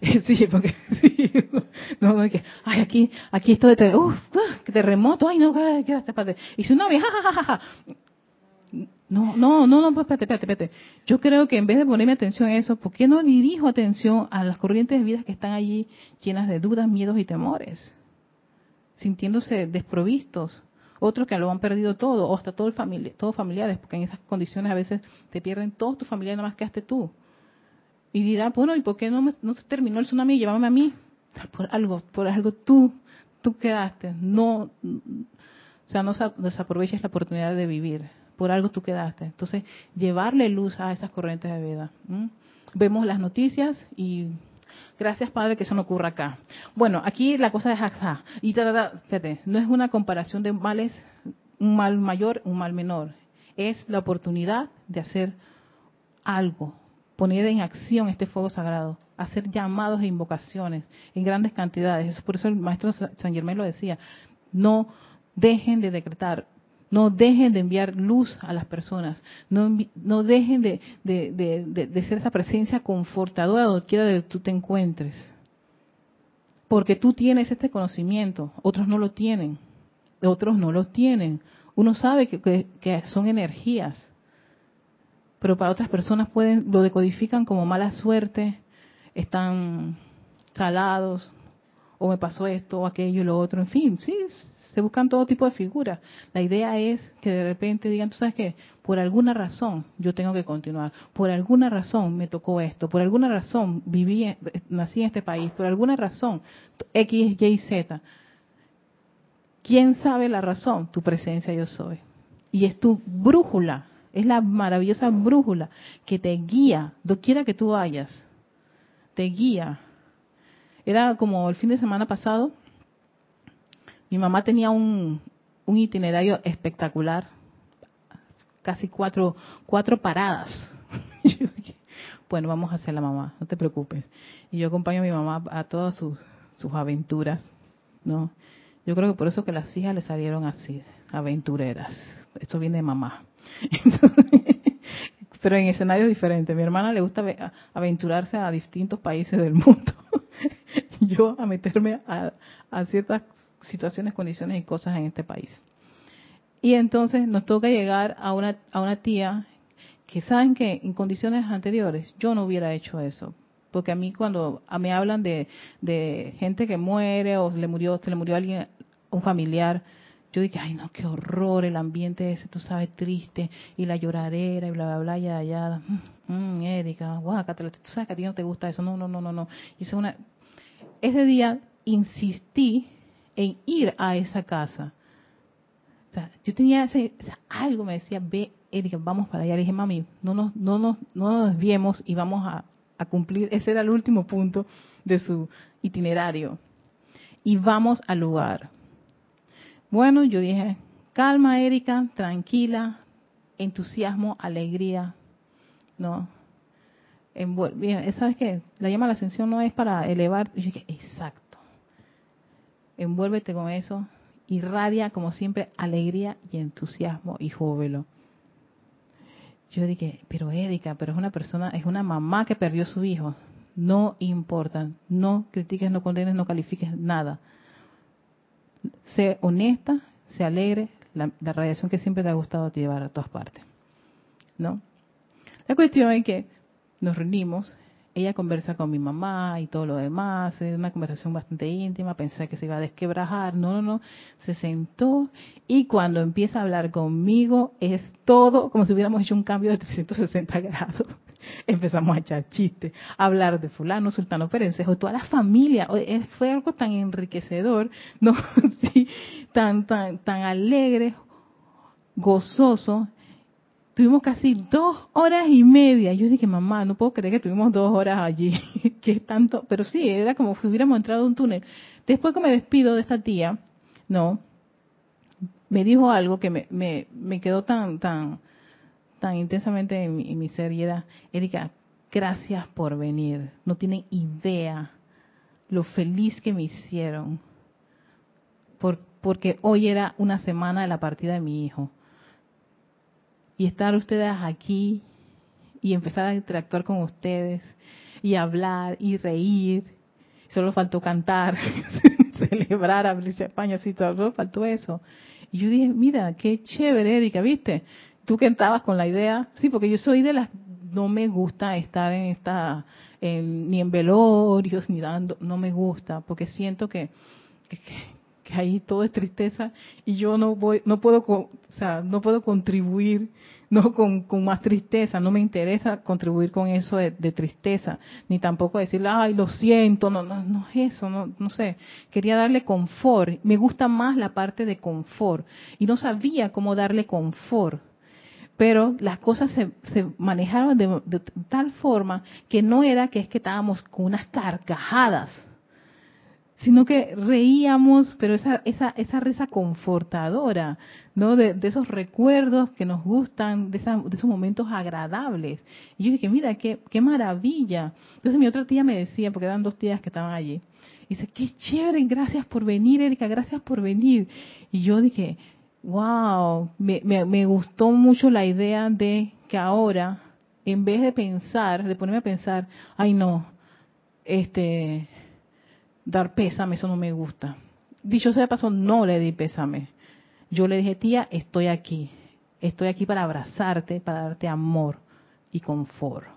S1: sí, porque sí, no, que, ay, aquí, aquí esto de uf, terremoto, ay, no, gracias Padre. Y si una vez, ja, No, no, no, no, pues, espérate, espérate, espérate. Yo creo que en vez de ponerme atención a eso, ¿por qué no dirijo atención a las corrientes de vida que están allí llenas de dudas, miedos y temores? Sintiéndose desprovistos otros que lo han perdido todo, o hasta todo el familia, todos familiares, porque en esas condiciones a veces te pierden todos tus familiares, nada más quedaste tú. Y dirá, bueno, ¿y por qué no, no se terminó el tsunami? Llévame a mí. Por algo, por algo tú, tú quedaste. No, o sea, no desaproveches la oportunidad de vivir. Por algo tú quedaste. Entonces, llevarle luz a esas corrientes de vida. Vemos las noticias y Gracias, Padre, que eso no ocurra acá. Bueno, aquí la cosa es acá. Y fíjate, no es una comparación de males, un mal mayor, un mal menor. Es la oportunidad de hacer algo, poner en acción este fuego sagrado, hacer llamados e invocaciones en grandes cantidades. Por eso el maestro San Germán lo decía. No dejen de decretar, no dejen de enviar luz a las personas. No, dejen de, de, ser esa presencia confortadora donde quiera que tú te encuentres. Porque tú tienes este conocimiento, otros no lo tienen, otros no lo tienen. Uno sabe que, que, son energías, pero para otras personas pueden lo decodifican como mala suerte, están salados, o me pasó esto o aquello y lo otro, en fin, sí, se buscan todo tipo de figuras. La idea es que de repente digan, tú sabes qué, por alguna razón yo tengo que continuar, por alguna razón me tocó esto, por alguna razón viví, nací en este país, por alguna razón X, Y, Z. ¿Quién sabe la razón? Tu presencia yo soy. Y es tu brújula, es la maravillosa brújula que te guía, doquiera que tú vayas, te guía. Era como el fin de semana pasado, mi mamá tenía un, itinerario espectacular, casi cuatro, cuatro paradas. bueno, vamos a hacer la mamá, no te preocupes. Y yo acompaño a mi mamá a todas sus, sus aventuras, ¿no? Yo creo que por eso que las hijas le salieron así, aventureras. Eso viene de mamá. pero en escenarios diferentes. Mi hermana le gusta aventurarse a distintos países del mundo. yo a meterme a, a ciertas situaciones, condiciones y cosas en este país. Y entonces nos toca llegar a una, a una tía que saben que en condiciones anteriores yo no hubiera hecho eso. Porque a mí cuando me hablan de, gente que muere o se le murió, se le murió alguien, un familiar, yo dije, ay no, qué horror el ambiente ese, tú sabes, triste, y la lloradera, y bla, bla, bla, ya, ya. Mm, Erika, guácate, tú sabes que a ti no te gusta eso, no, no, no, no, no. Y una... Ese día insistí en ir a esa casa. O sea, yo tenía ese, algo me decía, ve, Erika, vamos para allá. Le dije, mami, no nos, no nos, no nos desviemos y vamos a, a cumplir. Ese era el último punto de su itinerario. Y vamos al lugar. Bueno, yo dije, calma, Erika, tranquila, entusiasmo, alegría, ¿no? ¿Sabes qué? La llama la ascensión no es para elevar. yo dije, exacto envuélvete con eso, irradia como siempre alegría y entusiasmo y júbilo. Yo dije, pero Erika, pero es una persona, es una mamá que perdió su hijo. No importa, no critiques, no condenes, no califiques nada. Sé honesta, sé alegre, la, radiación que siempre te ha gustado te llevar a todas partes. ¿no? La cuestión es que nos reunimos, ella conversa con mi mamá y todo lo demás, es una conversación bastante íntima, pensé que se iba a desquebrajar, no, no, no, se sentó y cuando empieza a hablar conmigo es todo como si hubiéramos hecho un cambio de 360 grados. Empezamos a echar chistes, a hablar de fulano, sultano perencejo, toda la familia, fue algo tan enriquecedor, no, tan, tan, tan alegre, gozoso, Tuvimos casi dos horas y media. Yo dije, mamá, no puedo creer que tuvimos dos horas allí. que es tanto. Pero sí, era como si hubiéramos entrado en un túnel. Después que me despido de esta tía, no, me dijo algo que me, me, quedó tan, tan, tan intensamente en mi, ser y era, Erika, gracias por venir. No tienen idea lo feliz que me hicieron. Por, porque hoy era una semana de la partida de mi hijo y estar ustedes aquí y empezar a interactuar con ustedes y hablar y reír. Solo faltó cantar, celebrar, abrirse España, así solo faltó eso. Y yo dije, mira, qué chévere, Erika, ¿viste? Tú que estabas con la idea, sí, porque yo soy de las, no me gusta estar en esta, ni en velorios, ni dando, no me gusta, porque siento que, que, que ahí todo es tristeza y yo no voy, no puedo, o sea, no puedo contribuir no con, más tristeza, no me interesa contribuir con eso de, tristeza, ni tampoco decirle, ay, lo siento, no, no, no es eso, no, no sé, quería darle confort, me gusta más la parte de confort y no sabía cómo darle confort, pero las cosas se, se manejaron de, de tal forma que no era que es que estábamos con unas carcajadas, sino que reíamos, pero esa, esa, esa risa confortadora, ¿no? De, esos recuerdos que nos gustan, de, de, esos momentos agradables. Y yo dije, mira, qué, qué maravilla. Entonces mi otra tía me decía, porque eran dos tías que estaban allí, dice, qué chévere, gracias por venir, Erika, gracias por venir. Y yo dije, wow, me, me, me gustó mucho la idea de que ahora, en vez de pensar, de ponerme a pensar, ay no, este dar pésame, eso no me gusta. Dicho sea de paso, no le di pésame. Yo le dije, tía, estoy aquí. Estoy aquí para abrazarte, para darte amor y confort.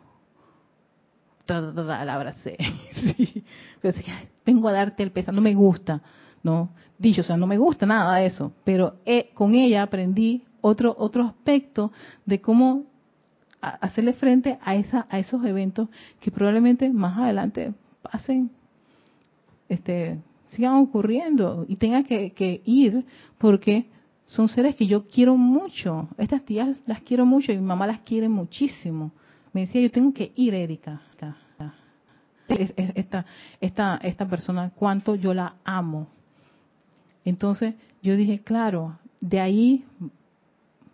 S1: La abracé. Pero vengo a darte el pésame, no me gusta. ¿no? Dicho, sea, no me gusta nada de eso. Pero eh, con ella aprendí otro, otro aspecto de cómo hacerle frente a, esa, a esos eventos que probablemente más adelante pasen este, sigan ocurriendo y tenga que, ir porque son seres que yo quiero mucho. Estas tías las quiero mucho y mi mamá las quiere muchísimo. Me decía, yo tengo que ir, Erika. Esta, esta, esta persona, cuánto yo la amo. Entonces yo dije, claro, de ahí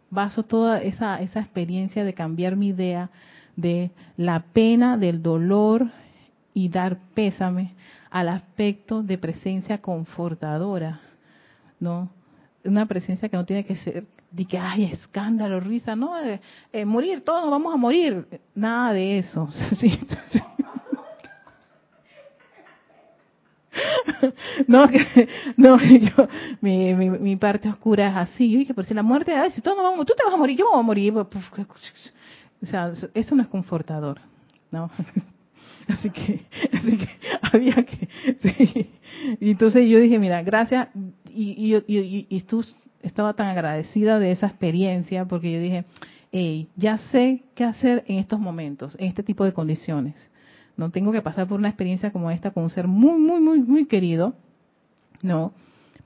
S1: baso toda esa, esa experiencia de cambiar mi idea de la pena, del dolor y dar pésame al aspecto de presencia confortadora, ¿no? Una presencia que no tiene que ser de que hay escándalo, risa, no, eh, eh, morir, todos nos vamos a morir, nada de eso. no, no, yo, mi, mi, parte oscura es así. Yo dije, pero si la muerte, si todos nos vamos, tú te vas a morir, yo me voy a morir. O sea, eso no es confortador, ¿no? Así que, así que había que, sí. Y entonces yo dije, mira, gracias, y, y, y, tú estaba tan agradecida de esa experiencia porque yo dije, hey, ya sé qué hacer en estos momentos, en este tipo de condiciones. No tengo que pasar por una experiencia como esta con un ser muy, muy, muy, muy querido, ¿no?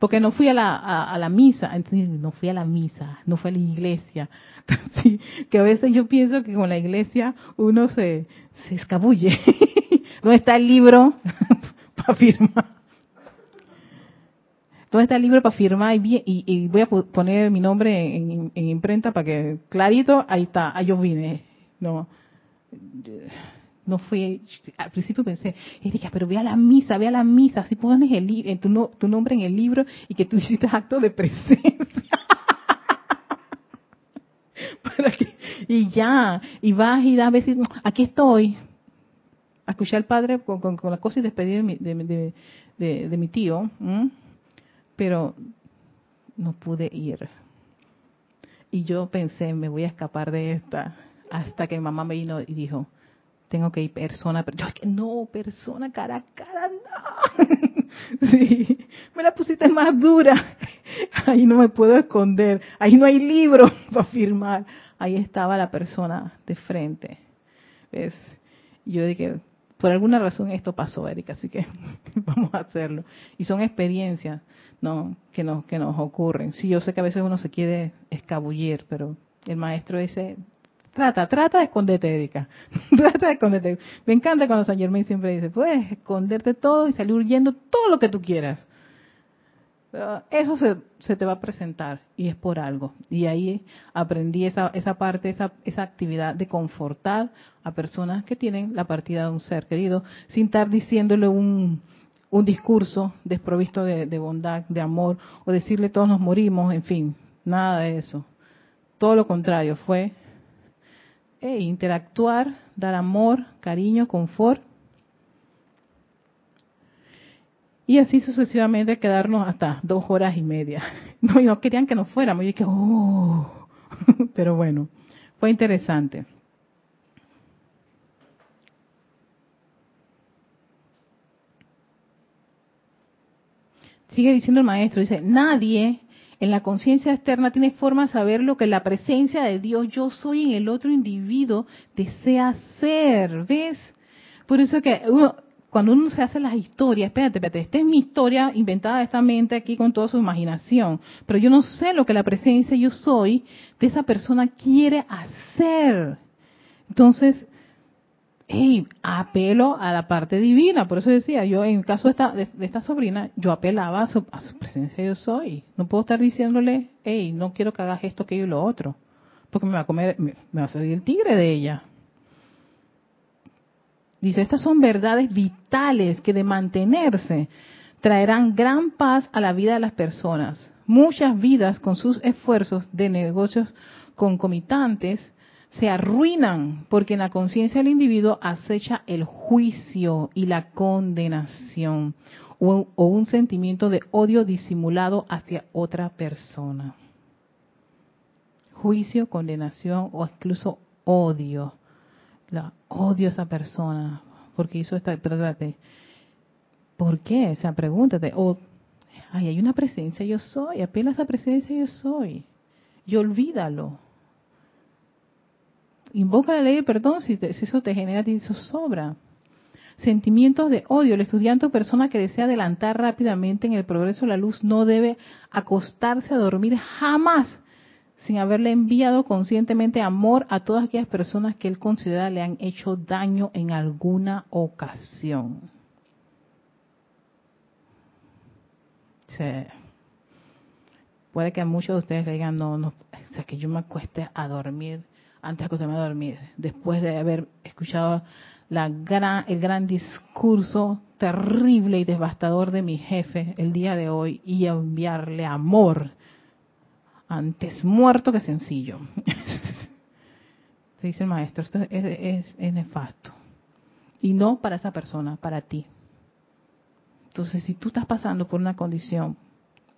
S1: Porque no fui a la, a, la misa, no fui a la misa, no fui a la iglesia. Sí, que a veces yo pienso que con la iglesia uno se, se escabulle. ¿Dónde está el libro para firmar? ¿Dónde está el libro para firmar? Y, y, voy a poner mi nombre en, imprenta para que, clarito, ahí está, ahí yo vine. No, no fui, al principio pensé, Erika, pero ve a la misa, ve a la misa, así pones el, tu, no, tu nombre en el libro y que tú hiciste acto de presencia. Para y ya, y vas y das veces, aquí estoy, a escuchar al padre con, con, la cosa y despedir de, de, mi tío, pero no pude ir. Y yo pensé, me voy a escapar de esta. hasta que mi mamá me vino y dijo, tengo que ir persona, pero yo no, persona cara a cara, no. sí, me la pusiste más dura. Ahí no me puedo esconder, ahí no hay libro para firmar. Ahí estaba la persona de frente. ¿Ves? Yo dije, por alguna razón esto pasó, Erika, así que vamos a hacerlo. Y son experiencias, ¿no? Que nos, que nos ocurren. Sí, yo sé que a veces uno se quiere escabullir, pero el maestro dice, Trata, trata de esconderte, Erika. trata de esconderte. Me encanta cuando San Germain siempre dice, puedes esconderte todo y salir huyendo todo lo que tú quieras. eso se, se, te va a presentar y es por algo. Y ahí aprendí esa, esa parte, esa, esa actividad de confortar a personas que tienen la partida de un ser querido sin estar diciéndole un, un discurso desprovisto de, de bondad, de amor, o decirle todos nos morimos, en fin, nada de eso. Todo lo contrario, fue interactuar, dar amor, cariño, confort. Y así sucesivamente quedarnos hasta dos horas y media. No, y no querían que nos fuéramos. Y dije, oh, pero bueno, fue interesante. Sigue diciendo el maestro, dice, nadie en la conciencia externa tiene forma de saber lo que la presencia de Dios, yo soy en el otro individuo, desea ser. ¿Ves? Por eso que cuando uno se hace las historias, espérate, espérate, esta es mi historia inventada de esta mente aquí con toda su imaginación, pero yo no sé lo que la presencia yo soy de esa persona quiere hacer. Entonces, hey, apelo a la parte divina. Por eso decía, yo en el caso de esta, de, esta sobrina, yo apelaba a su, a su, presencia yo soy. No puedo estar diciéndole, hey, no quiero que hagas esto, aquello y lo otro. Porque me va a comer, me, me va a salir el tigre de ella. Dice, estas son verdades vitales que de mantenerse traerán gran paz a la vida de las personas. Muchas vidas con sus esfuerzos de negocios concomitantes se arruinan porque en la conciencia del individuo acecha el juicio y la condenación o, un sentimiento de odio disimulado hacia otra persona. Juicio, condenación o incluso odio. La, odio a esa persona porque hizo esta... Perdónate. ¿Por qué? O sea, ay, hay una presencia, yo soy. Apenas esa presencia, yo soy. Y olvídalo Invoca la ley de perdón si, eso te genera sobra. Sentimientos de odio. El estudiante o persona que desea adelantar rápidamente en el progreso de la luz no debe acostarse a dormir jamás sin haberle enviado conscientemente amor a todas aquellas personas que él considera le han hecho daño en alguna ocasión. puede que a muchos de ustedes le digan, no, no, o sea, que yo me acueste a dormir antes de acostarme a dormir, después de haber escuchado la el gran discurso terrible y devastador de mi jefe el día de hoy y enviarle amor antes muerto que sencillo. Se dice el maestro, esto es, nefasto. Y no para esa persona, para ti. Entonces, si tú estás pasando por una condición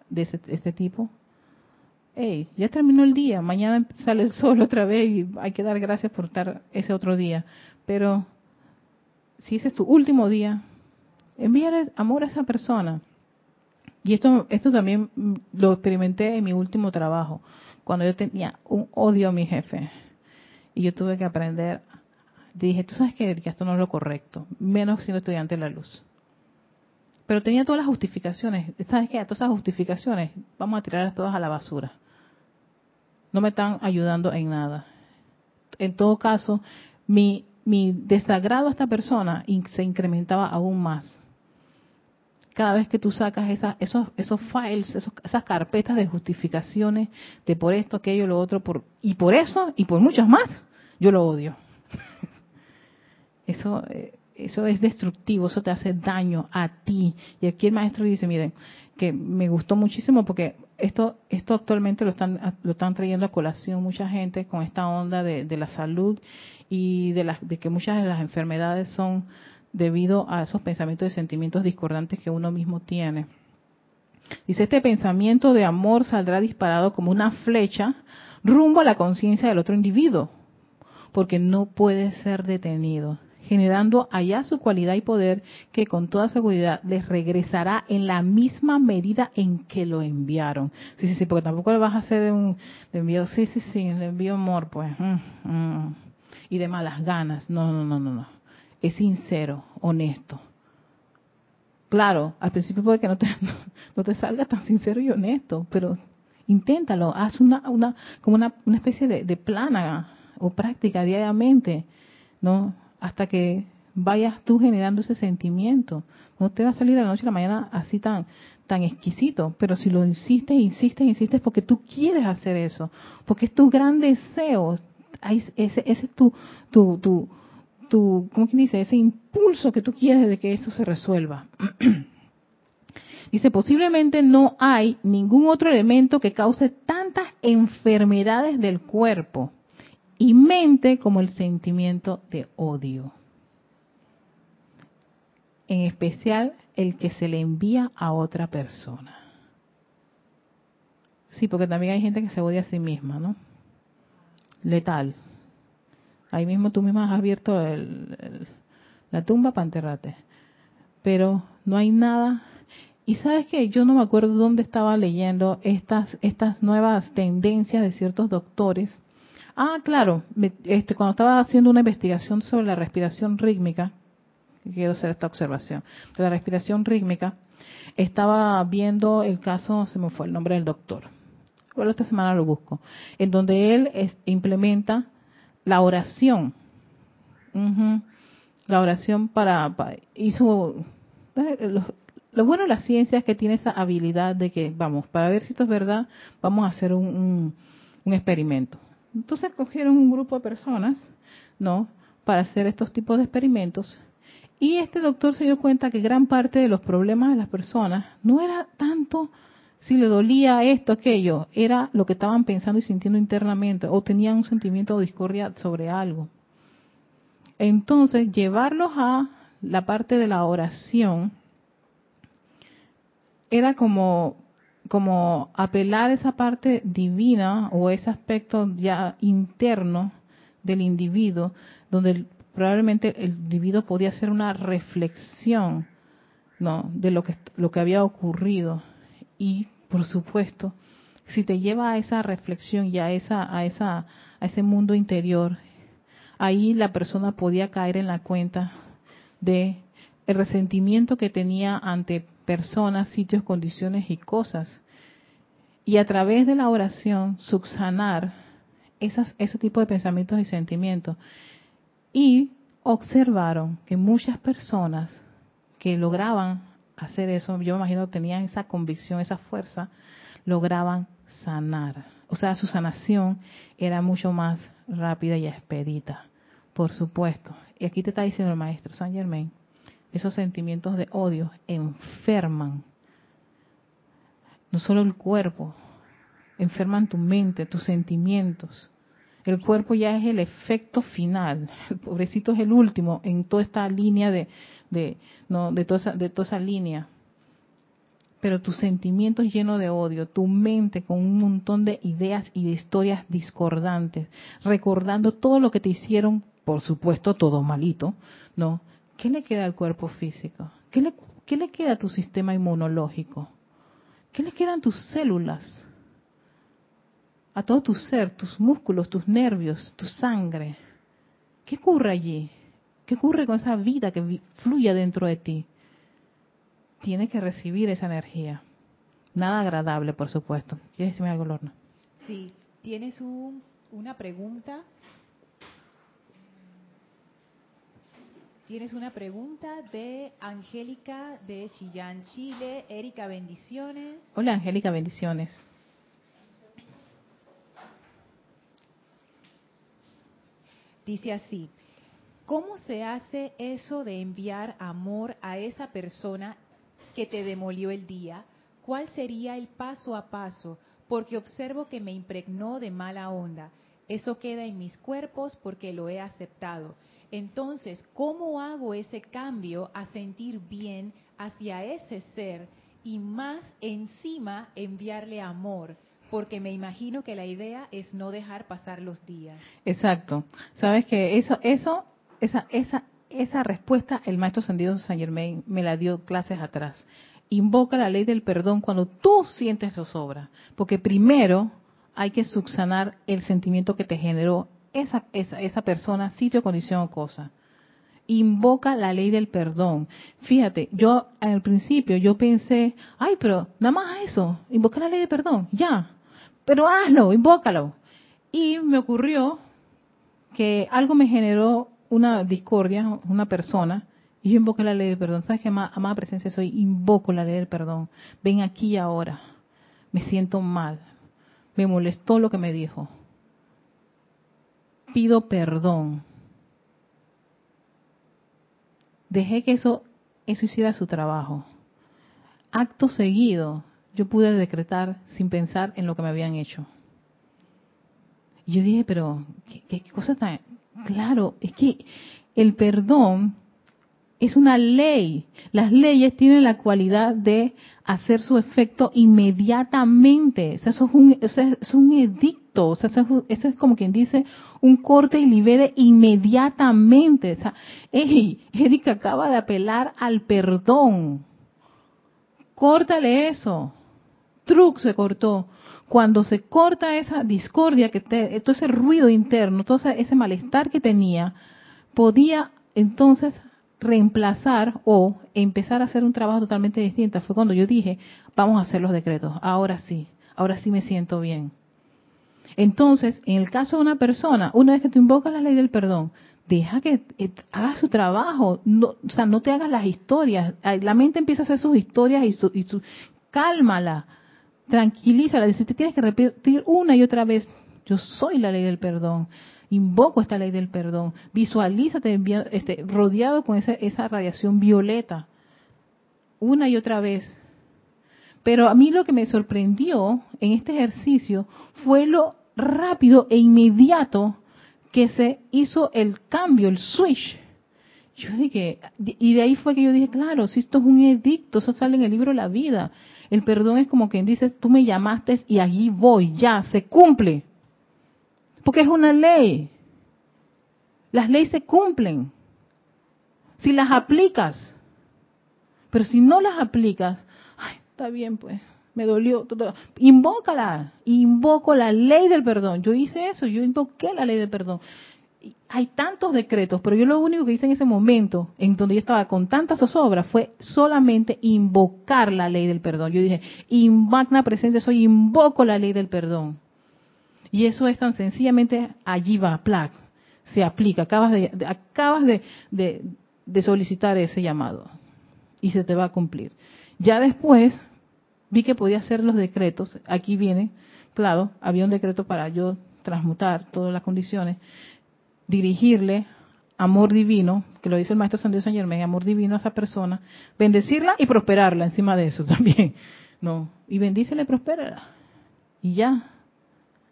S1: de este tipo, hey, ya terminó el día, mañana sale el sol otra vez y hay que dar gracias por estar ese otro día. Pero si ese es tu último día, envíale amor a esa persona. Y esto, esto también lo experimenté en mi último trabajo, cuando yo tenía un odio a mi jefe. Y yo tuve que aprender, dije, tú sabes que esto no es lo correcto, menos siendo estudiante de la luz. Pero tenía todas las justificaciones. ¿Sabes qué? Todas esas justificaciones, vamos a tirarlas todas a la basura no me están ayudando en nada. En todo caso, mi, mi desagrado a esta persona se incrementaba aún más. Cada vez que tú sacas esos, esos files, esas carpetas de justificaciones de por esto, aquello, lo otro, por, y por eso, y por muchos más, yo lo odio. Eso, eh, eso es destructivo, eso te hace daño a ti. Y aquí el maestro dice, miren, que me gustó muchísimo porque esto esto actualmente lo están lo están trayendo a colación mucha gente con esta onda de, la salud y de las de que muchas de las enfermedades son debido a esos pensamientos y sentimientos discordantes que uno mismo tiene. Dice, este pensamiento de amor saldrá disparado como una flecha rumbo a la conciencia del otro individuo. porque no puede ser detenido, generando allá su cualidad y poder que con toda seguridad les regresará en la misma medida en que lo enviaron. Sí, sí, sí, porque tampoco le vas a hacer un le envío, sí, sí, sí, le envío amor, pues, mm, mm, y de malas ganas. No, no, no, no, no. Es sincero, honesto. Claro, al principio puede que no te, no te salga tan sincero y honesto, pero inténtalo, haz una, una como una, una especie de, de plana o práctica diariamente, ¿no? Hasta que vayas tú generando ese sentimiento. No te va a salir de la noche a la mañana así tan tan exquisito, pero si lo insistes, insistes, insistes porque tú quieres hacer eso, porque es tu gran deseo, ese, ese es tu, tu, tu, tu, ¿cómo que dice? Ese impulso que tú quieres de que eso se resuelva. Dice, posiblemente no hay ningún otro elemento que cause tantas enfermedades del cuerpo y mente como el sentimiento de odio. En especial el que se le envía a otra persona. Sí, porque también hay gente que se odia a sí misma, ¿no? Letal. Ahí mismo tú misma has abierto la tumba para. Pero no hay nada. Y sabes que yo no me acuerdo dónde estaba leyendo estas, estas nuevas tendencias de ciertos doctores Ah, claro, este, cuando estaba haciendo una investigación sobre la respiración rítmica, quiero hacer esta observación, de la respiración rítmica, estaba viendo el caso, se me fue el nombre del doctor, esta semana lo busco, en donde él implementa la oración, la oración para, hizo, eh, lo, bueno de la ciencia es que tiene esa habilidad de que, vamos, para ver si esto es verdad, vamos a hacer un experimento. Entonces cogieron un grupo de personas, ¿no? Para hacer estos tipos de experimentos. Y este doctor se dio cuenta que gran parte de los problemas de las personas no era tanto si le dolía esto, aquello, era lo que estaban pensando y sintiendo internamente o tenían un sentimiento de discordia sobre algo. Entonces, llevarlos a la parte de la oración era como como apelar esa parte divina o ese aspecto ya interno del individuo, donde probablemente el individuo podía hacer una reflexión ¿no? de lo que, lo que había ocurrido. Y, por supuesto, si te lleva a esa reflexión y a, esa, a, esa, a ese mundo interior, ahí la persona podía caer en la cuenta de el resentimiento que tenía ante personas, sitios, condiciones y cosas. Y a través de la oración subsanar esas, ese tipo de pensamientos y sentimientos. Y observaron que muchas personas que lograban hacer eso, yo me imagino tenían esa convicción, esa fuerza, lograban sanar. O sea, su sanación era mucho más rápida y expedita, por supuesto. Y aquí te está diciendo el maestro San Germain, esos sentimientos de odio enferman no solo el cuerpo, enferman tu mente, tus sentimientos. El cuerpo ya es el efecto final, el pobrecito es el último en toda esta línea de, de, no, de, toda, esa, de toda esa línea. Pero tus sentimientos llenos de odio, tu mente con un montón de ideas y de historias discordantes, recordando todo lo que te hicieron, por supuesto todo malito, ¿no? ¿qué le queda al cuerpo físico? ¿Qué le, qué le queda a tu sistema inmunológico? ¿Qué le quedan tus células? A todo tu ser, tus músculos, tus nervios, tu sangre. ¿Qué ocurre allí? ¿Qué ocurre con esa vida que fluye dentro de ti? Tienes que recibir esa energía. Nada agradable, por supuesto. ¿Quieres decirme algo, Lorna?
S2: Sí, tienes una pregunta Tienes una pregunta de Angélica de Chillán, Chile. Erika, bendiciones.
S1: Hola, Angélica, bendiciones.
S2: Dice así, ¿cómo se hace eso de enviar amor a esa persona que te demolió el día? ¿Cuál sería el paso a paso? Porque observo que me impregnó de mala onda. Eso queda en mis cuerpos porque lo he aceptado. Entonces, ¿cómo hago ese cambio a sentir bien hacia ese ser y más encima enviarle amor porque me imagino que la idea es no dejar pasar los días.
S1: Exacto. Sabes que eso, eso, esa, esa, esa respuesta el maestro Sendido Saint Germain me la dio clases atrás. Invoca la ley del perdón cuando tú sientes zozobra, porque primero hay que subsanar el sentimiento que te generó esa, esa, esa persona, sitio, condición o cosa. Invoca la ley del perdón. Fíjate, yo al principio yo pensé, ay, pero nada más eso, invocar la ley del perdón, ya. Pero hazlo, invócalo. Y me ocurrió que algo me generó una discordia, una persona, y yo invoqué la ley del perdón. ¿Sabes qué, amada presencia soy? Invoco la ley del perdón. Ven aquí y ahora. Me siento mal. Me molestó lo que me dijo. Pido perdón. Dejé que eso, eso hiciera su trabajo. Acto seguido, yo pude decretar sin pensar en lo que me habían hecho. Y yo dije, pero, ¿qué, cosa tan... Claro, es que el perdón es una ley. Las leyes tienen la cualidad de hacer su efecto inmediatamente. eso, es un, eso, es, un, edicto. O sea, eso, es, como quien dice un corte y libere inmediatamente. O sea, hey, acaba de apelar al perdón. Córtale eso. Truc se cortó. Cuando se corta esa discordia, que te, todo ese ruido interno, todo ese malestar que tenía, podía entonces reemplazar o empezar a hacer un trabajo totalmente distinto. Fue cuando yo dije, vamos a hacer los decretos. Ahora sí, ahora sí me siento bien. Entonces, en el caso de una persona, una vez que tú invocas la ley del perdón, deja que eh, haga su trabajo, no, o sea, no te hagas las historias. La mente empieza a hacer sus historias y su, y su cálmala tranquilízala, dice, te tienes que repetir una y otra vez, yo soy la ley del perdón, invoco esta ley del perdón, visualízate este, rodeado con esa, esa radiación violeta, una y otra vez. Pero a mí lo que me sorprendió en este ejercicio fue lo rápido e inmediato que se hizo el cambio, el switch. Yo dije, y de ahí fue que yo dije, claro, si esto es un edicto, eso sale en el libro La Vida. El perdón es como quien dice, tú me llamaste y allí voy, ya, se cumple. Porque es una ley. Las leyes se cumplen. Si las aplicas. Pero si no las aplicas, ay, está bien pues, me dolió. Invócala. Invoco la ley del perdón. Yo hice eso, yo invoqué la ley del perdón hay tantos decretos, pero yo lo único que hice en ese momento, en donde yo estaba con tanta zozobra, fue solamente invocar la ley del perdón. Yo dije, magna presencia soy, invoco la ley del perdón. Y eso es tan sencillamente, allí va, plac, se aplica. Acabas de, acabas de solicitar ese llamado y se te va a cumplir. Ya después vi que podía hacer los decretos. Aquí viene, claro, había un decreto para yo transmutar todas las condiciones dirigirle amor divino, que lo dice el maestro San Dios San Germán, amor divino a esa persona, bendecirla y prosperarla encima de eso también. No, y bendícele y prospérala. Y ya,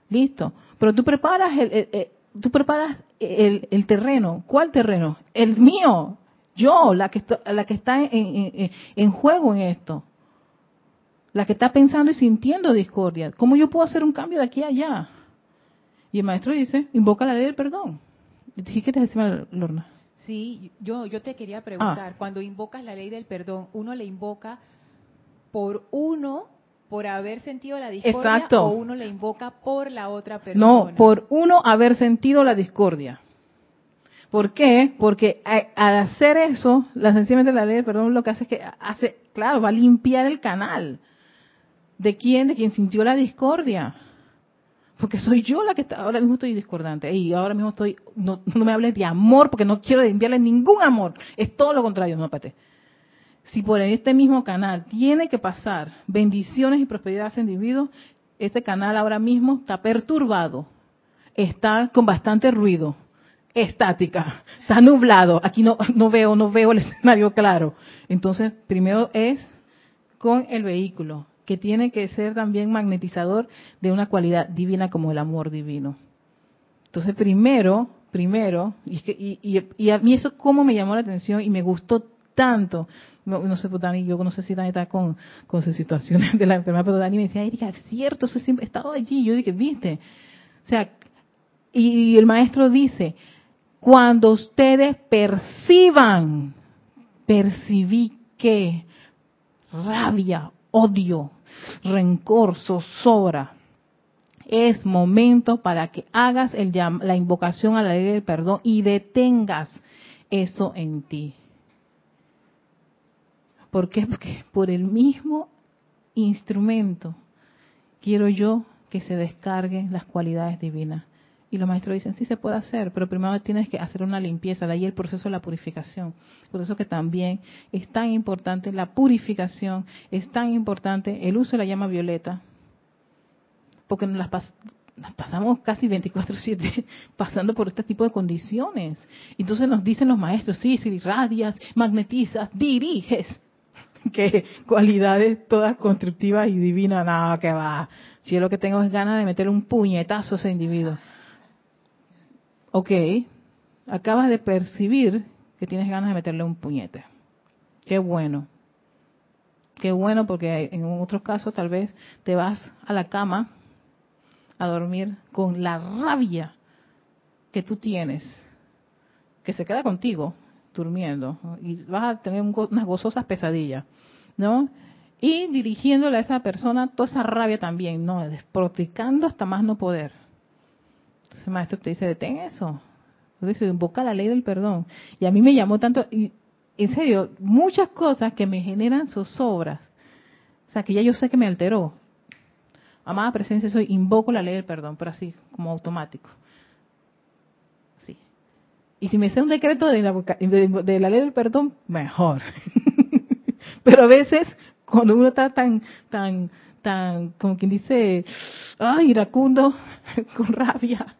S1: listo. Pero tú preparas el, tú preparas el, terreno. ¿Cuál terreno? El mío. Yo, la que está, la que está en, juego en esto. La que está pensando y sintiendo discordia. ¿Cómo yo puedo hacer un cambio de aquí a allá? Y el maestro dice, invoca la ley del perdón. ¿Qué quieres decir, Lorna?
S2: Sí, yo, yo te quería preguntar, ah. cuando invocas la ley del perdón, ¿uno le invoca por uno, por haber sentido la discordia, o uno le invoca por la otra persona?
S1: No, por uno haber sentido la discordia. ¿Por qué? Porque al hacer eso, la sencillamente la ley del perdón lo que hace es que hace, claro, va a limpiar el canal. ¿De quién? De quien sintió la discordia. Porque soy yo la que está, ahora mismo estoy discordante. Y ahora mismo estoy, no, me hables de amor porque no quiero enviarle ningún amor. Es todo lo contrario, no, pate. Si por este mismo canal tiene que pasar bendiciones y prosperidad a ese individuo, este canal ahora mismo está perturbado. Está con bastante ruido. Estática. Está nublado. Aquí no, no veo, no veo el escenario claro. Entonces, primero es con el vehículo que tiene que ser también magnetizador de una cualidad divina como el amor divino. Entonces, primero, primero, y, a mí eso como me llamó la atención y me gustó tanto. No, sé, pues Dani, yo no sé si Dani está con, con sus situaciones de la enfermedad, pero Dani me decía, Erika, es cierto, eso siempre he estado allí. Yo dije, viste. O sea, y el maestro dice, cuando ustedes perciban, percibí que rabia, odio, rencor, zozobra, es momento para que hagas la invocación a la ley del perdón y detengas eso en ti. ¿Por qué? Porque por el mismo instrumento quiero yo que se descarguen las cualidades divinas. Y los maestros dicen, sí se puede hacer, pero primero tienes que hacer una limpieza, de ahí el proceso de la purificación. Por eso que también es tan importante la purificación, es tan importante el uso de la llama violeta, porque nos las, pasamos casi 24/7 pasando por este tipo de condiciones. Entonces nos dicen los maestros, sí, si irradias, magnetizas, diriges, que cualidades todas constructivas y divinas, nada que va. Si yo lo que tengo es ganas de meter un puñetazo a ese individuo. Ok, acabas de percibir que tienes ganas de meterle un puñete. Qué bueno. Qué bueno porque en otros casos tal vez te vas a la cama a dormir con la rabia que tú tienes, que se queda contigo durmiendo y vas a tener unas gozosas pesadillas. ¿no? Y dirigiéndole a esa persona toda esa rabia también, ¿no? Desproticando hasta más no poder. El maestro te dice, detén eso. Entonces invoca la ley del perdón. Y a mí me llamó tanto, y en serio, muchas cosas que me generan zozobras. O sea, que ya yo sé que me alteró. Amada presencia, soy, invoco la ley del perdón, pero así, como automático. Sí. Y si me sé un decreto de la, de la ley del perdón, mejor. Pero a veces, cuando uno está tan, tan, tan, como quien dice, ay, iracundo, con rabia,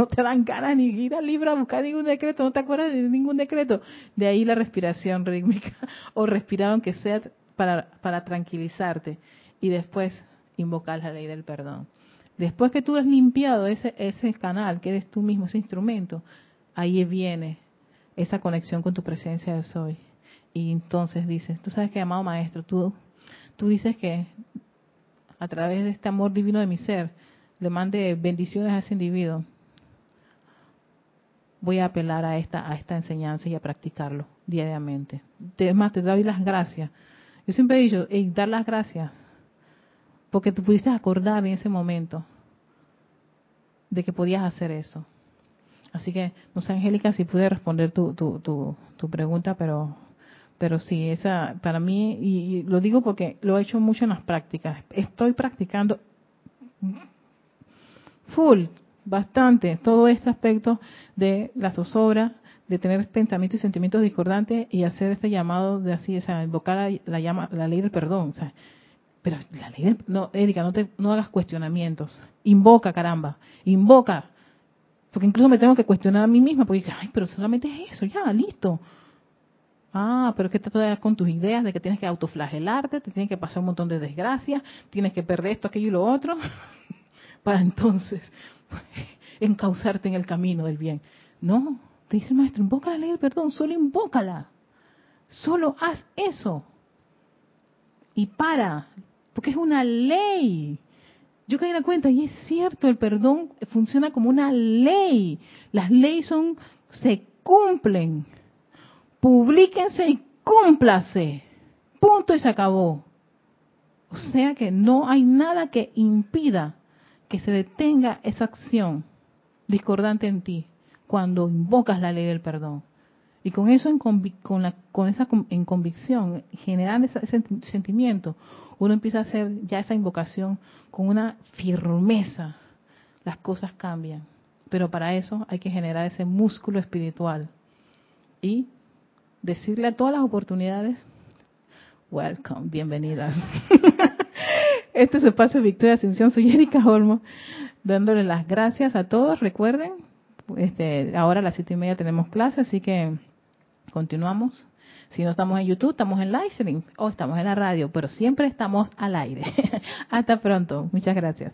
S1: no te dan ganas ni ir al libro a buscar ningún decreto, no te acuerdas de ningún decreto. De ahí la respiración rítmica, o respirar aunque sea para, para tranquilizarte, y después invocar la ley del perdón. Después que tú has limpiado ese, ese canal, que eres tú mismo, ese instrumento, ahí viene esa conexión con tu presencia de soy y entonces dices, tú sabes que, amado maestro, tú, tú dices que a través de este amor divino de mi ser, le mande bendiciones a ese individuo. Voy a apelar a esta, a esta enseñanza y a practicarlo diariamente. Es más, te doy las gracias. Yo siempre he dicho, dar las gracias, porque tú pudiste acordar en ese momento de que podías hacer eso. Así que, no sé, Angélica, si pude responder tu, tu, tu, tu pregunta, pero pero sí, esa para mí, y, lo digo porque lo he hecho mucho en las prácticas, estoy practicando full, bastante, todo este aspecto de la zozobra, de tener pensamientos y sentimientos discordantes y hacer este llamado de así, o sea, invocar la, ley del perdón, o sea, pero la ley del, no, Erika, no te, no hagas cuestionamientos, invoca, caramba, invoca, porque incluso me tengo que cuestionar a mí misma, porque, ay, pero solamente es eso, ya, listo, Ah, pero es que todavía con tus ideas de que tienes que autoflagelarte, te tienes que pasar un montón de desgracias, tienes que perder esto, aquello y lo otro, para entonces encauzarte en el camino del bien. No, te dice el maestro, invoca la ley del perdón, solo invócala. Solo haz eso. Y para, porque es una ley. Yo caí en la cuenta, y es cierto, el perdón funciona como una ley. Las leyes son, se cumplen publíquense y cúmplase. Punto y se acabó. O sea que no hay nada que impida que se detenga esa acción discordante en ti cuando invocas la ley del perdón. Y con eso, en con, la, con esa en convicción, generando ese sentimiento, uno empieza a hacer ya esa invocación con una firmeza. Las cosas cambian. Pero para eso hay que generar ese músculo espiritual. Y decirle a todas las oportunidades, welcome, bienvenidas. este es el espacio Victoria Ascensión, soy Erika Olmo, dándole las gracias a todos. Recuerden, este, ahora a las siete y media tenemos clase, así que continuamos. Si no estamos en YouTube, estamos en live stream o estamos en la radio, pero siempre estamos al aire. Hasta pronto. Muchas gracias.